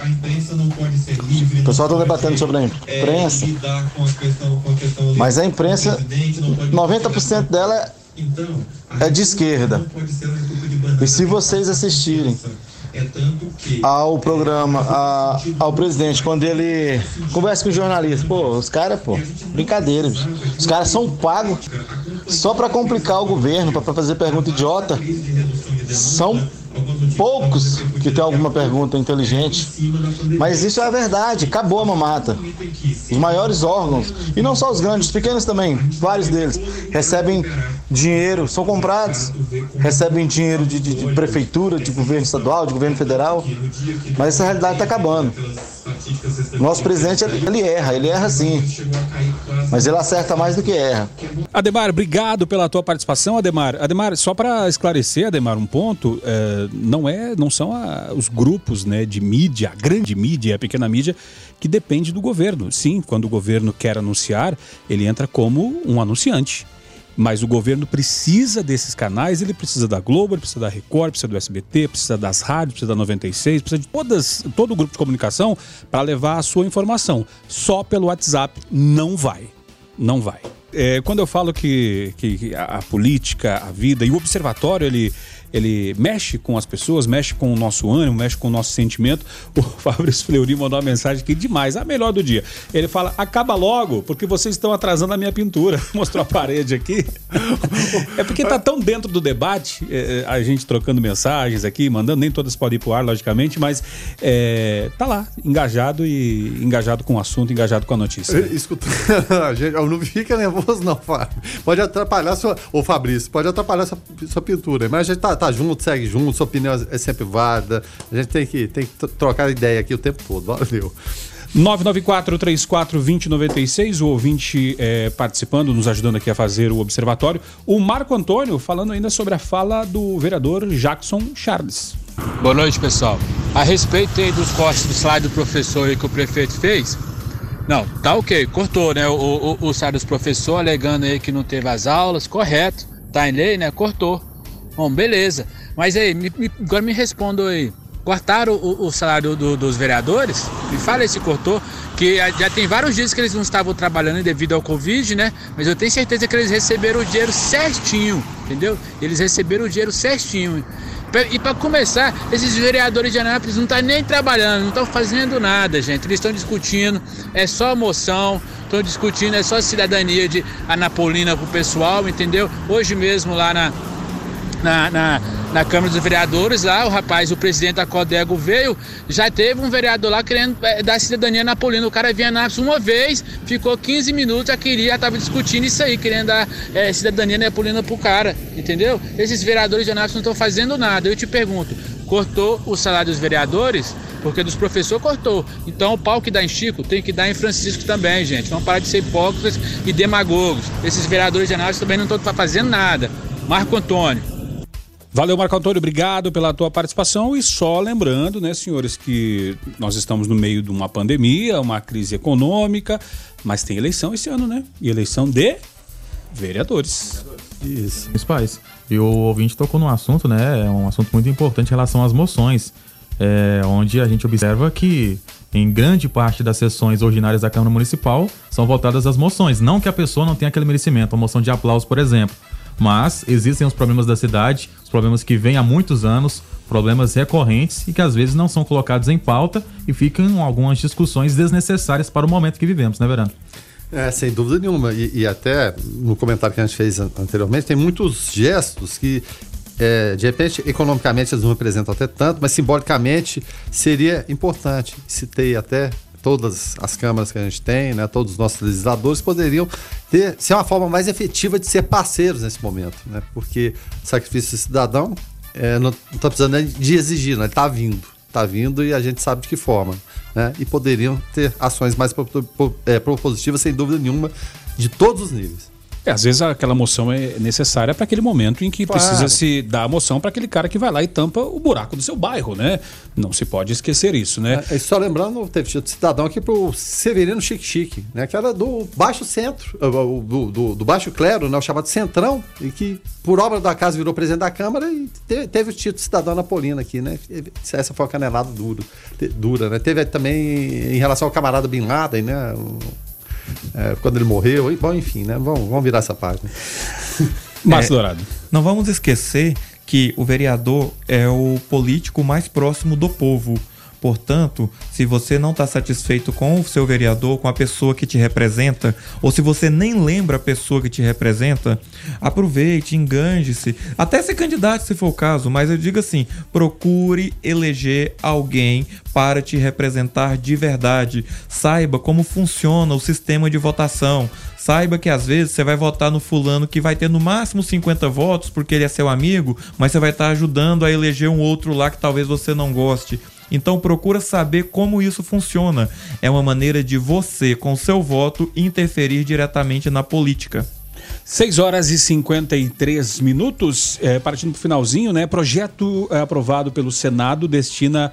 Speaker 11: o pessoal está debatendo sobre a imprensa, mas a imprensa, 90% dela é de esquerda. E se vocês assistirem ao programa, a, ao presidente, quando ele conversa com o jornalista, pô, os caras, pô, brincadeira, bicho. os caras são pagos só para complicar o governo, para fazer pergunta idiota. São poucos que tem alguma pergunta inteligente. Mas isso é a verdade, acabou a mamata. Os maiores órgãos, e não só os grandes, os pequenos também, vários deles, recebem dinheiro, são comprados, recebem dinheiro de, de, de prefeitura, de governo estadual, de governo federal, mas essa realidade está acabando. Nosso presidente, ele erra, ele erra sim. Mas ele acerta mais do que erra.
Speaker 2: Ademar, obrigado pela tua participação, Ademar. Ademar, só para esclarecer, Ademar, um ponto, é, não é, não são a, os grupos, né, de mídia, a grande mídia, a pequena mídia, que depende do governo. Sim, quando o governo quer anunciar, ele entra como um anunciante. Mas o governo precisa desses canais, ele precisa da Globo, ele precisa da Record, precisa do SBT, precisa das rádios, precisa da 96, precisa de todas, todo o grupo de comunicação para levar a sua informação. Só pelo WhatsApp não vai. Não vai. É, quando eu falo que, que a, a política, a vida e o observatório, ele ele mexe com as pessoas, mexe com o nosso ânimo, mexe com o nosso sentimento. O Fabrício Fleury mandou uma mensagem aqui demais, a melhor do dia. Ele fala: acaba logo, porque vocês estão atrasando a minha pintura. Mostrou a parede aqui. é porque tá tão dentro do debate, é, a gente trocando mensagens aqui, mandando, nem todas podem ir pro ar, logicamente, mas é, tá lá, engajado e engajado com o assunto, engajado com a notícia.
Speaker 4: Escuta, gente, não fica nervoso, não, Fábio. Pode atrapalhar sua. Ô, Fabrício, pode atrapalhar sua, sua pintura, mas a gente tá tá junto, segue junto, sua opinião é sempre válida. A gente tem que, tem que trocar ideia aqui o tempo todo. Valeu.
Speaker 2: 994-34-2096, o ouvinte é, participando, nos ajudando aqui a fazer o observatório. O Marco Antônio falando ainda sobre a fala do vereador Jackson Charles.
Speaker 12: Boa noite, pessoal. A respeito aí dos cortes do salário do professor aí que o prefeito fez, não, tá ok, cortou, né? O, o, o salário dos professores alegando aí que não teve as aulas, correto, tá em lei, né? Cortou. Bom, beleza. Mas aí, me, me, agora me responda aí. Cortaram o, o salário do, dos vereadores? Me fala se cortou, que já tem vários dias que eles não estavam trabalhando devido ao Covid, né? Mas eu tenho certeza que eles receberam o dinheiro certinho, entendeu? Eles receberam o dinheiro certinho. E para começar, esses vereadores de Anápolis não estão tá nem trabalhando, não estão fazendo nada, gente. Eles estão discutindo, é só moção, estão discutindo, é só cidadania de Anapolina pro pessoal, entendeu? Hoje mesmo lá na, na, na, na, Câmara dos Vereadores lá, o rapaz, o presidente da Codego veio, já teve um vereador lá querendo é, dar cidadania napolina. O cara vinha na uma vez, ficou 15 minutos, já queria, estava discutindo isso aí, querendo dar é, cidadania napolina pro cara, entendeu? Esses vereadores de Anápolis não estão fazendo nada. Eu te pergunto, cortou o salário dos vereadores? Porque dos professores cortou. Então o pau que dá em Chico tem que dar em Francisco também, gente. Vamos parar de ser hipócritas e demagogos. Esses vereadores de Anápolis também não estão fazendo nada. Marco Antônio.
Speaker 2: Valeu, Marco Antônio, obrigado pela tua participação. E só lembrando, né, senhores, que nós estamos no meio de uma pandemia, uma crise econômica, mas tem eleição esse ano, né? E eleição de vereadores.
Speaker 9: Isso. Os pais. E o ouvinte tocou num assunto, né? É um assunto muito importante em relação às moções. É, onde a gente observa que em grande parte das sessões ordinárias da Câmara Municipal são votadas as moções. Não que a pessoa não tenha aquele merecimento, a moção de aplauso, por exemplo. Mas existem os problemas da cidade, problemas que vêm há muitos anos, problemas recorrentes e que às vezes não são colocados em pauta e ficam algumas discussões desnecessárias para o momento que vivemos, né, Verano?
Speaker 4: É, sem dúvida nenhuma. E, e, até no comentário que a gente fez anteriormente, tem muitos gestos que, é, de repente, economicamente eles não representam até tanto, mas simbolicamente seria importante. Citei até todas as câmaras que a gente tem, né, todos os nossos legisladores poderiam ter ser uma forma mais efetiva de ser parceiros nesse momento, né? Porque sacrifício cidadão é, não está precisando de exigir, né? Ele está vindo, está vindo e a gente sabe de que forma, né? E poderiam ter ações mais é, propositivas, sem dúvida nenhuma, de todos os níveis.
Speaker 2: É, às vezes aquela moção é necessária para aquele momento em que claro. precisa se dar a moção para aquele cara que vai lá e tampa o buraco do seu bairro, né? Não se pode esquecer isso, né?
Speaker 4: É, só lembrando, teve cidadão aqui pro Severino Chique Chique, né? Que era do Baixo Centro, do, do, do Baixo Clero, né? O chamado Centrão, e que por obra da casa virou presidente da Câmara e teve, teve o título de cidadão napolino aqui, né? Essa foi uma canelada duro, dura, né? Teve também em relação ao camarada Bin Laden, né? É, quando ele morreu. Bom, enfim, né? Vamos, vamos virar essa página.
Speaker 2: Márcio é, Dourado.
Speaker 5: Não vamos esquecer que o vereador é o político mais próximo do povo. Portanto, se você não está satisfeito com o seu vereador, com a pessoa que te representa, ou se você nem lembra a pessoa que te representa, aproveite, enganje-se, até se candidate se for o caso, mas eu digo assim: procure eleger alguém para te representar de verdade. Saiba como funciona o sistema de votação. Saiba que às vezes você vai votar no fulano que vai ter no máximo 50 votos porque ele é seu amigo, mas você vai estar tá ajudando a eleger um outro lá que talvez você não goste. Então procura saber como isso funciona. É uma maneira de você, com seu voto, interferir diretamente na política.
Speaker 2: 6 horas e 53 minutos, é, partindo para o finalzinho, né? Projeto é, aprovado pelo Senado destina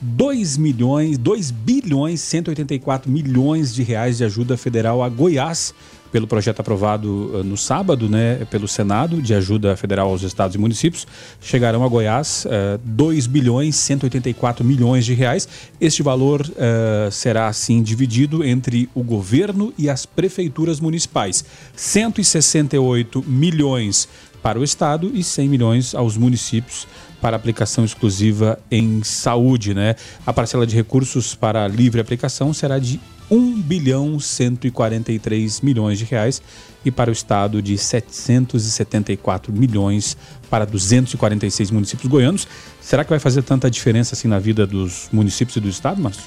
Speaker 2: 2 milhões, 2 bilhões 184 milhões de reais de ajuda federal a Goiás pelo projeto aprovado uh, no sábado, né, pelo Senado, de ajuda federal aos estados e municípios, chegarão a Goiás uh, 2 bilhões 184 milhões de reais. Este valor uh, será assim dividido entre o governo e as prefeituras municipais. 168 milhões para o estado e 100 milhões aos municípios para aplicação exclusiva em saúde, né? A parcela de recursos para livre aplicação será de 1 bilhão 143 milhões de reais e para o estado de 774 milhões para 246 municípios goianos. Será que vai fazer tanta diferença assim na vida dos municípios e do estado, Márcio?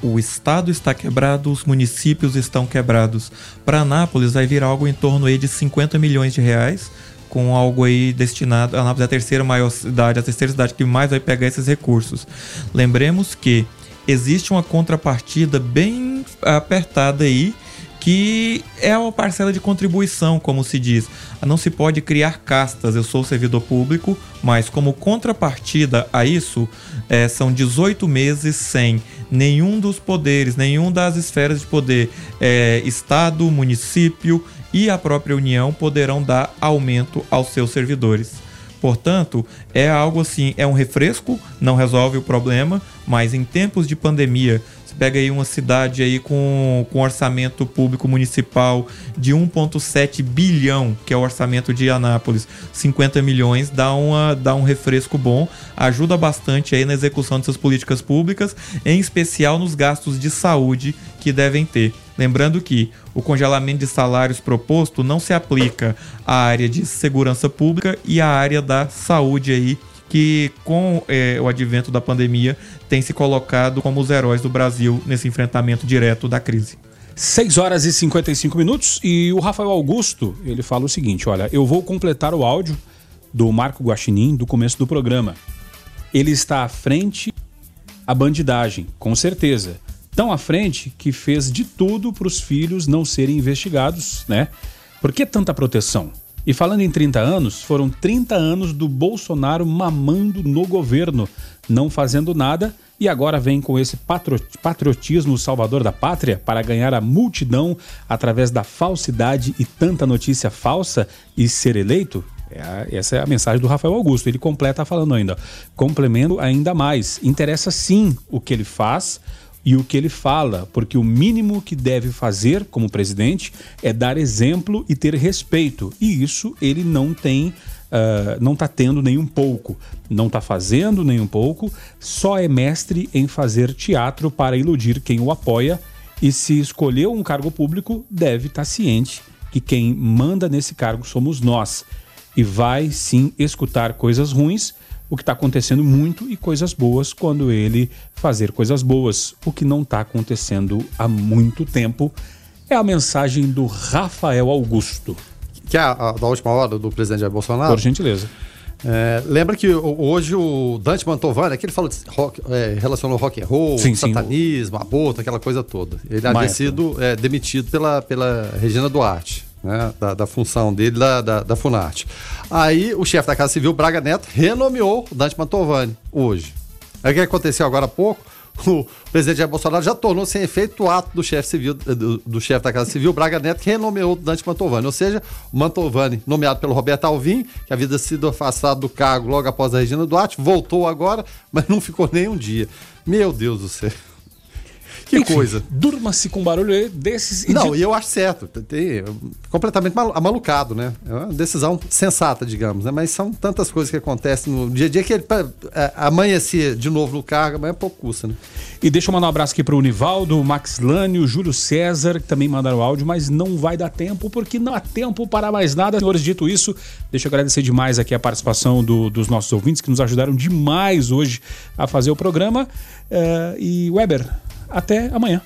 Speaker 5: O estado está quebrado, os municípios estão quebrados. Para Anápolis vai vir algo em torno aí de 50 milhões de reais, com algo aí destinado. A Anápolis é a terceira maior cidade, a terceira cidade que mais vai pegar esses recursos. Lembremos que existe uma contrapartida bem apertada aí que é uma parcela de contribuição, como se diz. Não se pode criar castas. Eu sou servidor público, mas como contrapartida a isso, é, são 18 meses sem nenhum dos poderes, nenhum das esferas de poder, é, Estado, município e a própria União poderão dar aumento aos seus servidores. Portanto, é algo assim, é um refresco, não resolve o problema, mas em tempos de pandemia, você pega aí uma cidade aí com, com orçamento público municipal de 1,7 bilhão, que é o orçamento de Anápolis, 50 milhões, dá, uma, dá um refresco bom, ajuda bastante aí na execução dessas políticas públicas, em especial nos gastos de saúde que devem ter. Lembrando que o congelamento de salários proposto não se aplica à área de segurança pública e à área da saúde aí, que com é, o advento da pandemia tem se colocado como os heróis do Brasil nesse enfrentamento direto da crise.
Speaker 2: 6 horas e 55 minutos e o Rafael Augusto, ele fala o seguinte, olha, eu vou completar o áudio do Marco Guaxinim do começo do programa. Ele está à frente a bandidagem, com certeza tão à frente que fez de tudo para os filhos não serem investigados, né? Por que tanta proteção? E falando em 30 anos, foram 30 anos do Bolsonaro mamando no governo, não fazendo nada, e agora vem com esse patriotismo salvador da pátria para ganhar a multidão através da falsidade e tanta notícia falsa e ser eleito? É essa é a mensagem do Rafael Augusto. Ele completa falando ainda. Complemento ainda mais. Interessa sim o que ele faz, e o que ele fala, porque o mínimo que deve fazer como presidente é dar exemplo e ter respeito. E isso ele não tem. Uh, não está tendo nem um pouco, não está fazendo nem um pouco, só é mestre em fazer teatro para iludir quem o apoia. E se escolheu um cargo público, deve estar tá ciente que quem manda nesse cargo somos nós. E vai sim escutar coisas ruins, o que está acontecendo muito e coisas boas quando ele fazer coisas boas. O que não está acontecendo há muito tempo é a mensagem do Rafael Augusto.
Speaker 4: Que é a, a da última hora do presidente Jair Bolsonaro?
Speaker 2: Por gentileza.
Speaker 4: É, lembra que hoje o Dante Mantovani, aquele falou de rock, é, relacionou rock and roll, sim, satanismo, sim. aborto, aquela coisa toda. Ele havia sido é, demitido pela, pela Regina Duarte né, da, da, função dele, da, da, da Funarte. Aí o chefe da Casa Civil, Braga Neto, renomeou Dante Mantovani hoje. Aí o que aconteceu agora há pouco? O presidente Jair Bolsonaro já tornou sem efeito o ato do chefe civil, do, do chefe da Casa Civil, Braga Neto, que renomeou Dante Mantovani. Ou seja, o Mantovani, nomeado pelo Roberto Alvim, que havia sido afastado do cargo logo após a Regina Duarte, voltou agora, mas não ficou nem um dia. Meu Deus do céu. Que Enfim, coisa.
Speaker 2: Durma-se com barulho desses.
Speaker 4: Não, e eu acho certo. Tem, completamente mal, amalucado, né? É uma decisão sensata, digamos, né? Mas são tantas coisas que acontecem no dia a dia que ele é, amanhecer de novo no cargo, amanhã pouco custa, né?
Speaker 2: E deixa eu mandar um abraço aqui para o Nivaldo, o Max Lânio, o Júlio César, que também mandaram áudio, mas não vai dar tempo, porque não há tempo para mais nada. Senhores, dito isso, deixa eu agradecer demais aqui a participação do, dos nossos ouvintes, que nos ajudaram demais hoje a fazer o programa. Uh, e Weber, até amanhã.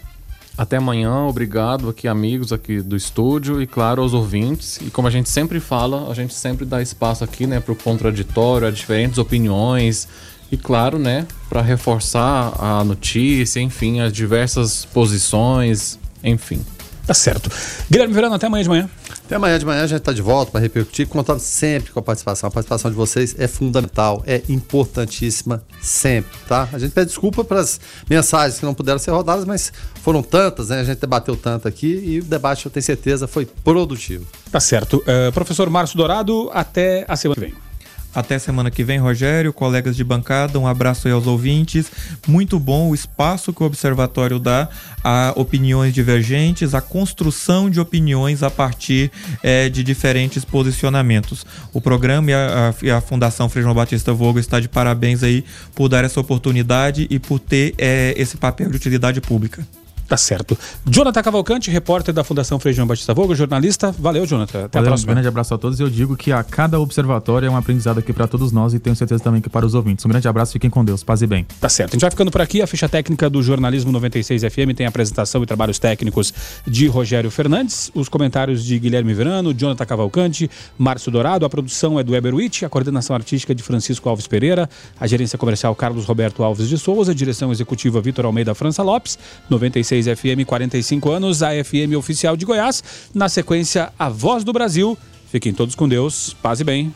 Speaker 3: Até amanhã, obrigado aqui, amigos aqui do estúdio e, claro, aos ouvintes. E como a gente sempre fala, a gente sempre dá espaço aqui, né, para o contraditório, a diferentes opiniões E claro, né, para reforçar a notícia, enfim, as diversas posições, enfim.
Speaker 2: Tá certo. Guilherme Verano, até amanhã de manhã.
Speaker 4: Até amanhã de manhã a gente está de volta para repercutir, contando sempre com a participação. A participação de vocês é fundamental, é importantíssima sempre, tá? A gente pede desculpa pelas mensagens que não puderam ser rodadas, mas foram tantas, né? A gente debateu tanto aqui e o debate, eu tenho certeza, foi produtivo.
Speaker 2: Tá certo. Uh, professor Márcio Dourado, até a semana que vem.
Speaker 5: Até semana que vem, Rogério, colegas de bancada, um abraço aí aos ouvintes. Muito bom o espaço que o Observatório dá a opiniões divergentes, a construção de opiniões a partir é, de diferentes posicionamentos. O programa e a, a, a Fundação Frei Batista Vogo está de parabéns aí por dar essa oportunidade e por ter é, esse papel de utilidade pública.
Speaker 2: Tá certo. Jonathan Cavalcante, repórter da Fundação Frei João Batista Vogo, jornalista. Valeu, Jonathan.
Speaker 9: Até Valeu, a próxima. Um grande abraço a todos. Eu digo que a cada observatório é um aprendizado aqui para todos nós e tenho certeza também que para os ouvintes. Um grande abraço, fiquem com Deus. Paz e bem.
Speaker 2: Tá certo. A gente vai ficando por aqui. A ficha técnica do Jornalismo 96 FM tem apresentação e trabalhos técnicos de Rogério Fernandes, os comentários de Guilherme Verano, Jonathan Cavalcante, Márcio Dourado. A produção é do Eber Witt, a coordenação artística de Francisco Alves Pereira, a gerência comercial Carlos Roberto Alves de Souza, a direção executiva Vitor Almeida França Lopes, 96 FM 45 35 anos, a FM oficial de Goiás. Na sequência, a Voz do Brasil. Fiquem todos com Deus. Paz e bem.